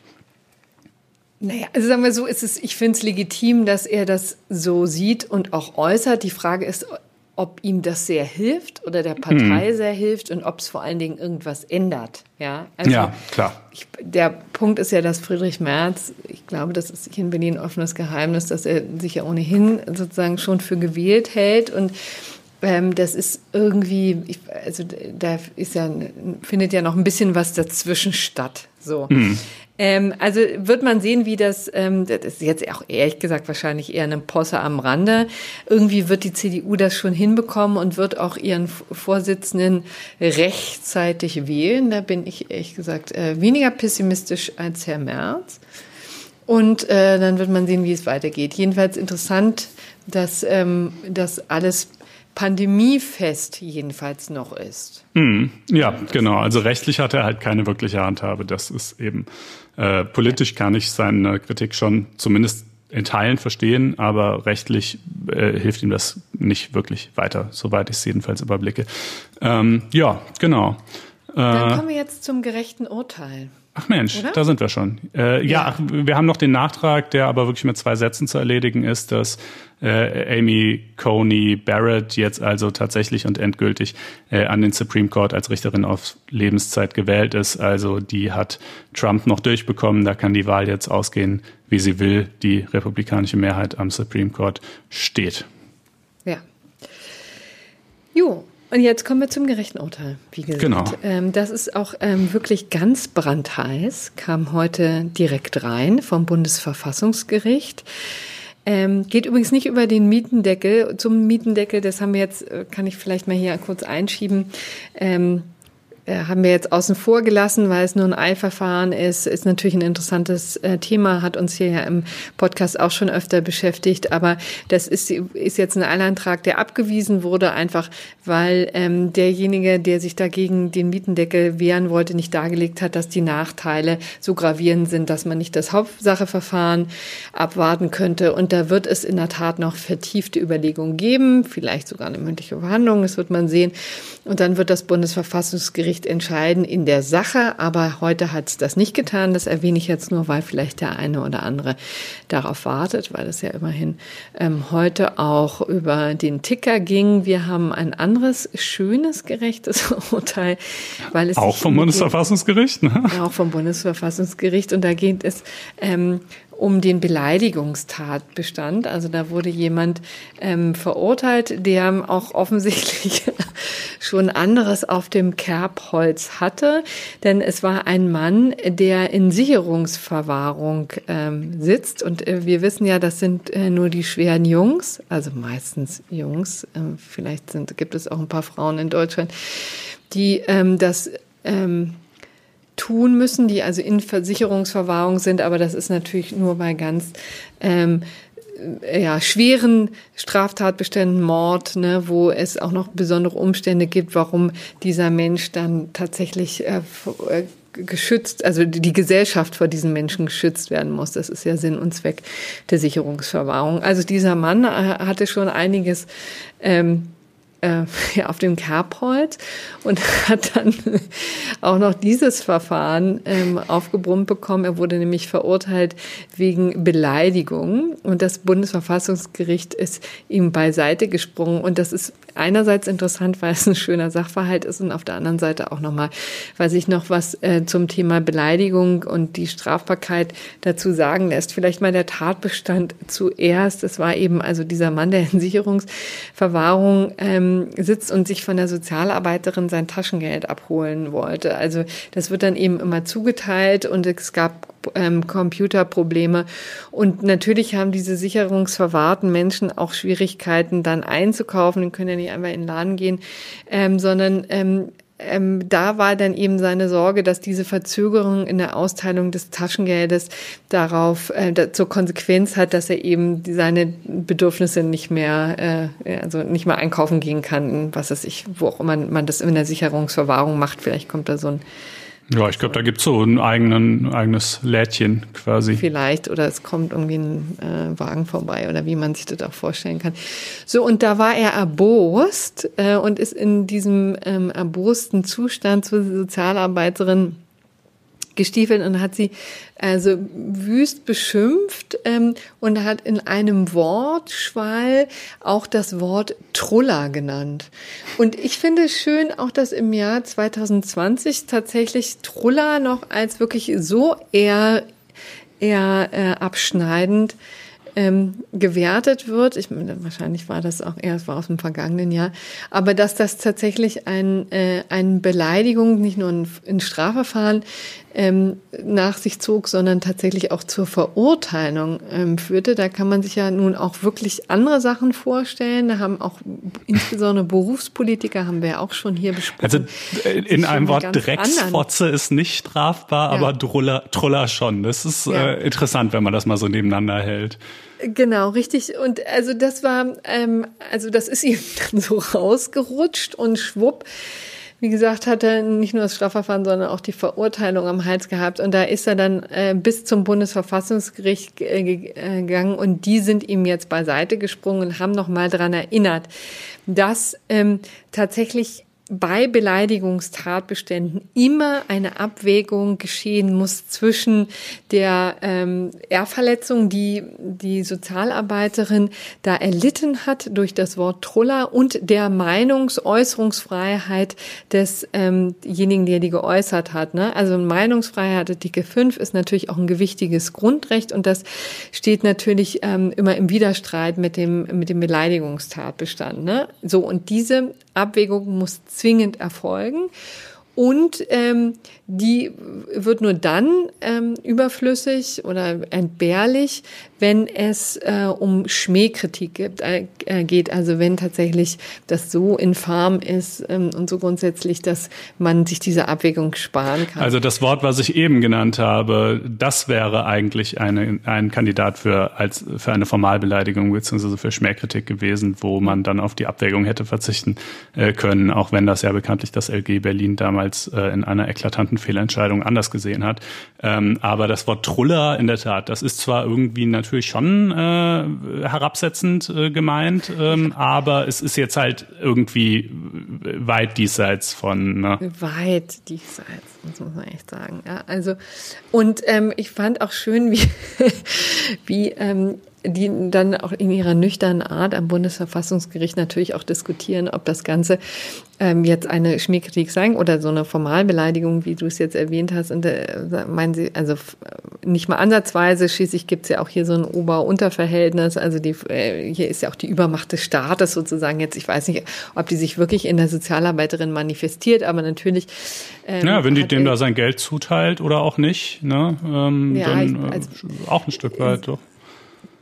Naja, also sagen wir so, ist es, ich finde es legitim, dass er das so sieht und auch äußert. Die Frage ist, ob ihm das sehr hilft oder der Partei mhm. sehr hilft und ob es vor allen Dingen irgendwas ändert. Ja, also ja klar. Ich, der Punkt ist ja, dass Friedrich Merz, ich glaube, das ist hier in Berlin ein offenes Geheimnis, dass er sich ja ohnehin sozusagen schon für gewählt hält und ähm, das ist irgendwie, ich, also da ist ja, findet ja noch ein bisschen was dazwischen statt. So. Mhm. Ähm, also wird man sehen, wie das, ähm, das ist jetzt auch ehrlich gesagt wahrscheinlich eher eine Posse am Rande. Irgendwie wird die CDU das schon hinbekommen und wird auch ihren Vorsitzenden rechtzeitig wählen. Da bin ich ehrlich gesagt äh, weniger pessimistisch als Herr Merz. Und äh, dann wird man sehen, wie es weitergeht. Jedenfalls interessant, dass ähm, das alles pandemiefest jedenfalls noch ist. Hm, ja, genau. Also rechtlich hat er halt keine wirkliche Handhabe. Das ist eben äh, politisch kann ich seine Kritik schon zumindest in Teilen verstehen, aber rechtlich äh, hilft ihm das nicht wirklich weiter, soweit ich es jedenfalls überblicke. Ähm, ja, genau. Äh, Dann kommen wir jetzt zum gerechten Urteil. Ach Mensch, Oder? da sind wir schon. Äh, ja, ja. wir haben noch den Nachtrag, der aber wirklich mit zwei Sätzen zu erledigen ist, dass äh, Amy Coney Barrett jetzt also tatsächlich und endgültig äh, an den Supreme Court als Richterin auf Lebenszeit gewählt ist. Also die hat Trump noch durchbekommen. Da kann die Wahl jetzt ausgehen, wie sie will. Die republikanische Mehrheit am Supreme Court steht. Ja. Jo, und jetzt kommen wir zum gerechten Urteil, wie gesagt. Genau. Ähm, das ist auch ähm, wirklich ganz brandheiß, kam heute direkt rein vom Bundesverfassungsgericht. Ähm, geht übrigens nicht über den Mietendeckel. Zum Mietendeckel, das haben wir jetzt, äh, kann ich vielleicht mal hier kurz einschieben. Ähm, äh, haben wir jetzt außen vor gelassen, weil es nur ein Eilverfahren ist. Ist natürlich ein interessantes äh, Thema, hat uns hier ja im Podcast auch schon öfter beschäftigt. Aber das ist, ist jetzt ein Eilantrag, der abgewiesen wurde, einfach weil ähm, derjenige, der sich dagegen den Mietendeckel wehren wollte, nicht dargelegt hat, dass die Nachteile so gravierend sind, dass man nicht das Hauptsacheverfahren abwarten könnte. Und da wird es in der Tat noch vertiefte Überlegungen geben, vielleicht sogar eine mündliche Verhandlung, das wird man sehen. Und dann wird das Bundesverfassungsgericht Gericht entscheiden in der Sache, aber heute hat es das nicht getan. Das erwähne ich jetzt nur, weil vielleicht der eine oder andere darauf wartet, weil es ja immerhin ähm, heute auch über den Ticker ging. Wir haben ein anderes schönes gerechtes Urteil, weil es auch vom Bundesverfassungsgericht, ne? Auch vom Bundesverfassungsgericht und da geht es ähm, um den Beleidigungstatbestand. Also da wurde jemand ähm, verurteilt, der auch offensichtlich schon anderes auf dem Kerbholz hatte. Denn es war ein Mann, der in Sicherungsverwahrung ähm, sitzt. Und äh, wir wissen ja, das sind äh, nur die schweren Jungs, also meistens Jungs. Äh, vielleicht sind, gibt es auch ein paar Frauen in Deutschland, die ähm, das ähm, tun müssen, die also in Versicherungsverwahrung sind, aber das ist natürlich nur bei ganz ähm, ja, schweren Straftatbeständen, Mord, ne, wo es auch noch besondere Umstände gibt, warum dieser Mensch dann tatsächlich äh, äh geschützt, also die Gesellschaft vor diesen Menschen geschützt werden muss. Das ist ja Sinn und Zweck der Sicherungsverwahrung. Also dieser Mann äh, hatte schon einiges ähm, äh, ja, auf dem Kerbholz und hat dann auch noch dieses Verfahren ähm, aufgebrummt bekommen. Er wurde nämlich verurteilt wegen Beleidigung und das Bundesverfassungsgericht ist ihm beiseite gesprungen und das ist einerseits interessant, weil es ein schöner Sachverhalt ist und auf der anderen Seite auch nochmal, weil sich noch was äh, zum Thema Beleidigung und die Strafbarkeit dazu sagen lässt. Vielleicht mal der Tatbestand zuerst. Es war eben also dieser Mann, der in Sicherungsverwahrung ähm, ähm, sitzt und sich von der Sozialarbeiterin sein Taschengeld abholen wollte. Also das wird dann eben immer zugeteilt und es gab ähm, Computerprobleme. Und natürlich haben diese sicherungsverwahrten Menschen auch Schwierigkeiten, dann einzukaufen. Die können ja nicht einfach in den Laden gehen, ähm, sondern ähm, ähm, da war dann eben seine Sorge, dass diese Verzögerung in der Austeilung des Taschengeldes darauf äh, zur Konsequenz hat, dass er eben seine Bedürfnisse nicht mehr, äh, also nicht mehr einkaufen gehen kann, was es ich, wo auch immer man das in der Sicherungsverwahrung macht. Vielleicht kommt da so ein ja, ich glaube, da gibt's so ein eigenen, eigenes Lädchen quasi. Vielleicht, oder es kommt irgendwie ein äh, Wagen vorbei oder wie man sich das auch vorstellen kann. So, und da war er erbost äh, und ist in diesem ähm, erbosten Zustand zur Sozialarbeiterin gestiefelt und hat sie also wüst beschimpft ähm, und hat in einem Wortschwall auch das Wort Truller genannt. Und ich finde schön auch, dass im Jahr 2020 tatsächlich Truller noch als wirklich so eher eher äh, abschneidend ähm, gewertet wird. Ich meine, wahrscheinlich war das auch eher, es war aus dem vergangenen Jahr, aber dass das tatsächlich ein, äh, eine Beleidigung nicht nur in, in Strafverfahren ähm, nach sich zog, sondern tatsächlich auch zur Verurteilung ähm, führte. Da kann man sich ja nun auch wirklich andere Sachen vorstellen. Da haben auch insbesondere Berufspolitiker, haben wir ja auch schon hier besprochen. Also äh, in einem Wort Drecksfotze ist nicht strafbar, ja. aber Druller, Truller schon. Das ist ja. äh, interessant, wenn man das mal so nebeneinander hält. Genau, richtig. Und also das war, ähm, also das ist ihm dann so rausgerutscht und schwupp wie gesagt, hat er nicht nur das Strafverfahren, sondern auch die Verurteilung am Hals gehabt. Und da ist er dann äh, bis zum Bundesverfassungsgericht äh, äh gegangen und die sind ihm jetzt beiseite gesprungen und haben nochmal dran erinnert, dass ähm, tatsächlich bei Beleidigungstatbeständen immer eine Abwägung geschehen muss zwischen der ähm, Ehrverletzung, die die Sozialarbeiterin da erlitten hat durch das Wort Truller und der Meinungsäußerungsfreiheit desjenigen, ähm der die geäußert hat. Ne? Also Meinungsfreiheit, Artikel 5 ist natürlich auch ein gewichtiges Grundrecht und das steht natürlich ähm, immer im Widerstreit mit dem, mit dem Beleidigungstatbestand. Ne? So, und diese Abwägung muss zwingend erfolgen. Und ähm, die wird nur dann ähm, überflüssig oder entbehrlich, wenn es äh, um Schmähkritik gibt, äh, äh, geht. Also wenn tatsächlich das so infam ist ähm, und so grundsätzlich, dass man sich diese Abwägung sparen kann. Also das Wort, was ich eben genannt habe, das wäre eigentlich eine, ein Kandidat für, als, für eine Formalbeleidigung beziehungsweise für Schmähkritik gewesen, wo man dann auf die Abwägung hätte verzichten äh, können, auch wenn das ja bekanntlich das LG Berlin damals äh, in einer eklatanten Fehlentscheidung anders gesehen hat. Ähm, aber das Wort Truller in der Tat, das ist zwar irgendwie natürlich natürlich schon äh, herabsetzend äh, gemeint, ähm, aber es ist jetzt halt irgendwie weit diesseits von. Ne? Weit diesseits, das muss man echt sagen. Ja, also und ähm, ich fand auch schön, wie wie ähm, die dann auch in ihrer nüchternen Art am Bundesverfassungsgericht natürlich auch diskutieren, ob das Ganze ähm, jetzt eine Schmähkritik sein oder so eine Formalbeleidigung, wie du es jetzt erwähnt hast. Und äh, meinen Sie, also nicht mal ansatzweise, schließlich gibt es ja auch hier so ein Ober-Unter-Verhältnis. Also die, äh, hier ist ja auch die Übermacht des Staates sozusagen jetzt. Ich weiß nicht, ob die sich wirklich in der Sozialarbeiterin manifestiert, aber natürlich. Ähm, ja, wenn die dem da sein Geld zuteilt oder auch nicht, ne, ähm, ja, dann äh, also, auch ein Stück weit, doch.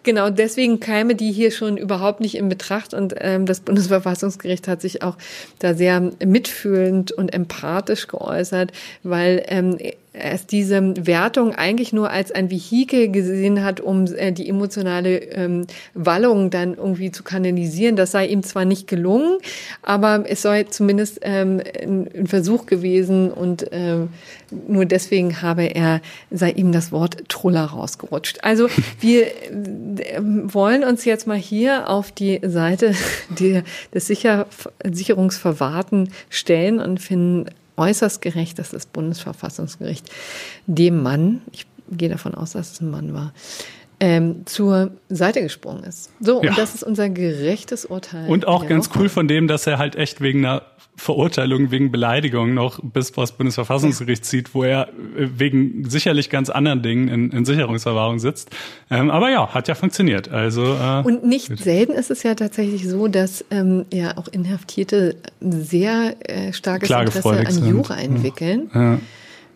Genau, deswegen käme die hier schon überhaupt nicht in Betracht und ähm, das Bundesverfassungsgericht hat sich auch da sehr mitfühlend und empathisch geäußert, weil ähm, es diese Wertung eigentlich nur als ein Vehikel gesehen hat, um äh, die emotionale ähm, Wallung dann irgendwie zu kanalisieren. Das sei ihm zwar nicht gelungen, aber es sei zumindest ähm, ein, Versuch gewesen und ähm, nur deswegen habe er, sei ihm das Wort Truller rausgerutscht. Also wir äh, wollen uns jetzt mal hier auf die Seite der, des Sicher, Sicherungsverwahrten stellen und finden äußerst gerecht, dass das Bundesverfassungsgericht dem Mann, ich gehe davon aus, dass es ein Mann war, ähm, zur Seite gesprungen ist. So, ja. und das ist unser gerechtes Urteil. Und auch ganz Woche. cool von dem, dass er halt echt wegen einer Verurteilung wegen Beleidigung noch bis vor das Bundesverfassungsgericht zieht, wo er äh, wegen sicherlich ganz anderen Dingen in, in Sicherungsverwahrung sitzt. Ähm, aber ja, hat ja funktioniert. Also äh, und nicht gut. selten ist es ja tatsächlich so, dass ähm, ja auch Inhaftierte sehr äh, starkes Interesse an Jura entwickeln. Ja.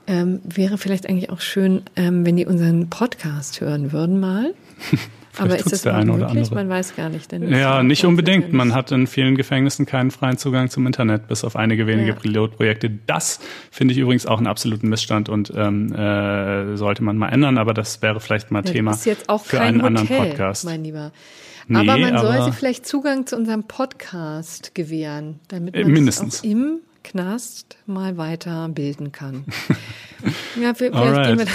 Ähm, wäre vielleicht eigentlich auch schön, ähm, wenn die unseren Podcast hören würden mal. Aber ist das der eine möglich? Oder andere. Man weiß gar nicht. Denn ja, nicht unbedingt. Man hat in vielen Gefängnissen keinen freien Zugang zum Internet, bis auf einige wenige ja. Pilotprojekte. Das finde ich übrigens auch einen absoluten Missstand und ähm, äh, sollte man mal ändern. Aber das wäre vielleicht mal ja, Thema für einen Hotel, anderen Podcast. Mein Lieber. Nee, aber man soll sie vielleicht Zugang zu unserem Podcast gewähren, damit äh, man mindestens. auch im Knast mal weiter bilden kann. ja, vielleicht gehen wir,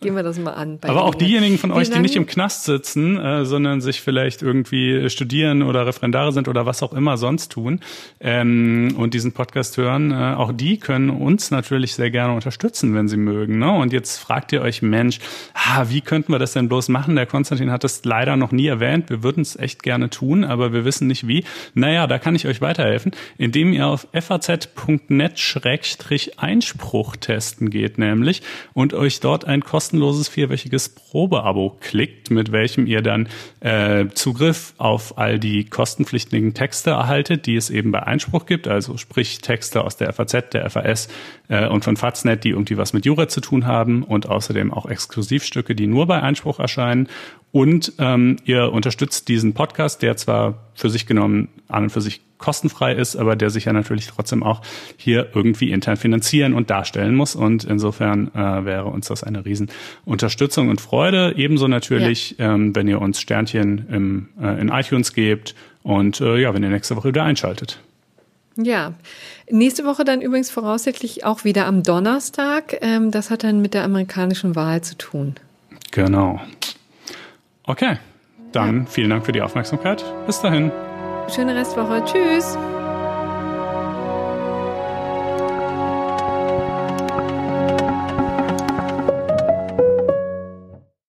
Gehen wir das mal an. Aber auch diejenigen von euch, die nicht im Knast sitzen, äh, sondern sich vielleicht irgendwie studieren oder Referendare sind oder was auch immer sonst tun ähm, und diesen Podcast hören, äh, auch die können uns natürlich sehr gerne unterstützen, wenn sie mögen. Ne? Und jetzt fragt ihr euch, Mensch, ah, wie könnten wir das denn bloß machen? Der Konstantin hat es leider noch nie erwähnt. Wir würden es echt gerne tun, aber wir wissen nicht wie. Naja, da kann ich euch weiterhelfen, indem ihr auf faz.net-einspruch testen geht, nämlich und euch dort ein kostenloses kostenloses vierwöchiges Probeabo klickt, mit welchem ihr dann äh, Zugriff auf all die kostenpflichtigen Texte erhaltet, die es eben bei Einspruch gibt, also sprich Texte aus der FAZ, der FAS äh, und von Faznet, die irgendwie was mit Jura zu tun haben und außerdem auch Exklusivstücke, die nur bei Einspruch erscheinen. Und ähm, ihr unterstützt diesen Podcast, der zwar für sich genommen an und für sich kostenfrei ist, aber der sich ja natürlich trotzdem auch hier irgendwie intern finanzieren und darstellen muss. Und insofern äh, wäre uns das eine Riesenunterstützung und Freude. Ebenso natürlich, ja. ähm, wenn ihr uns Sternchen im, äh, in iTunes gebt und äh, ja, wenn ihr nächste Woche wieder einschaltet. Ja, nächste Woche dann übrigens voraussichtlich auch wieder am Donnerstag. Ähm, das hat dann mit der amerikanischen Wahl zu tun. Genau. Okay, dann ja. vielen Dank für die Aufmerksamkeit. Bis dahin. Schöne Restwoche. Tschüss.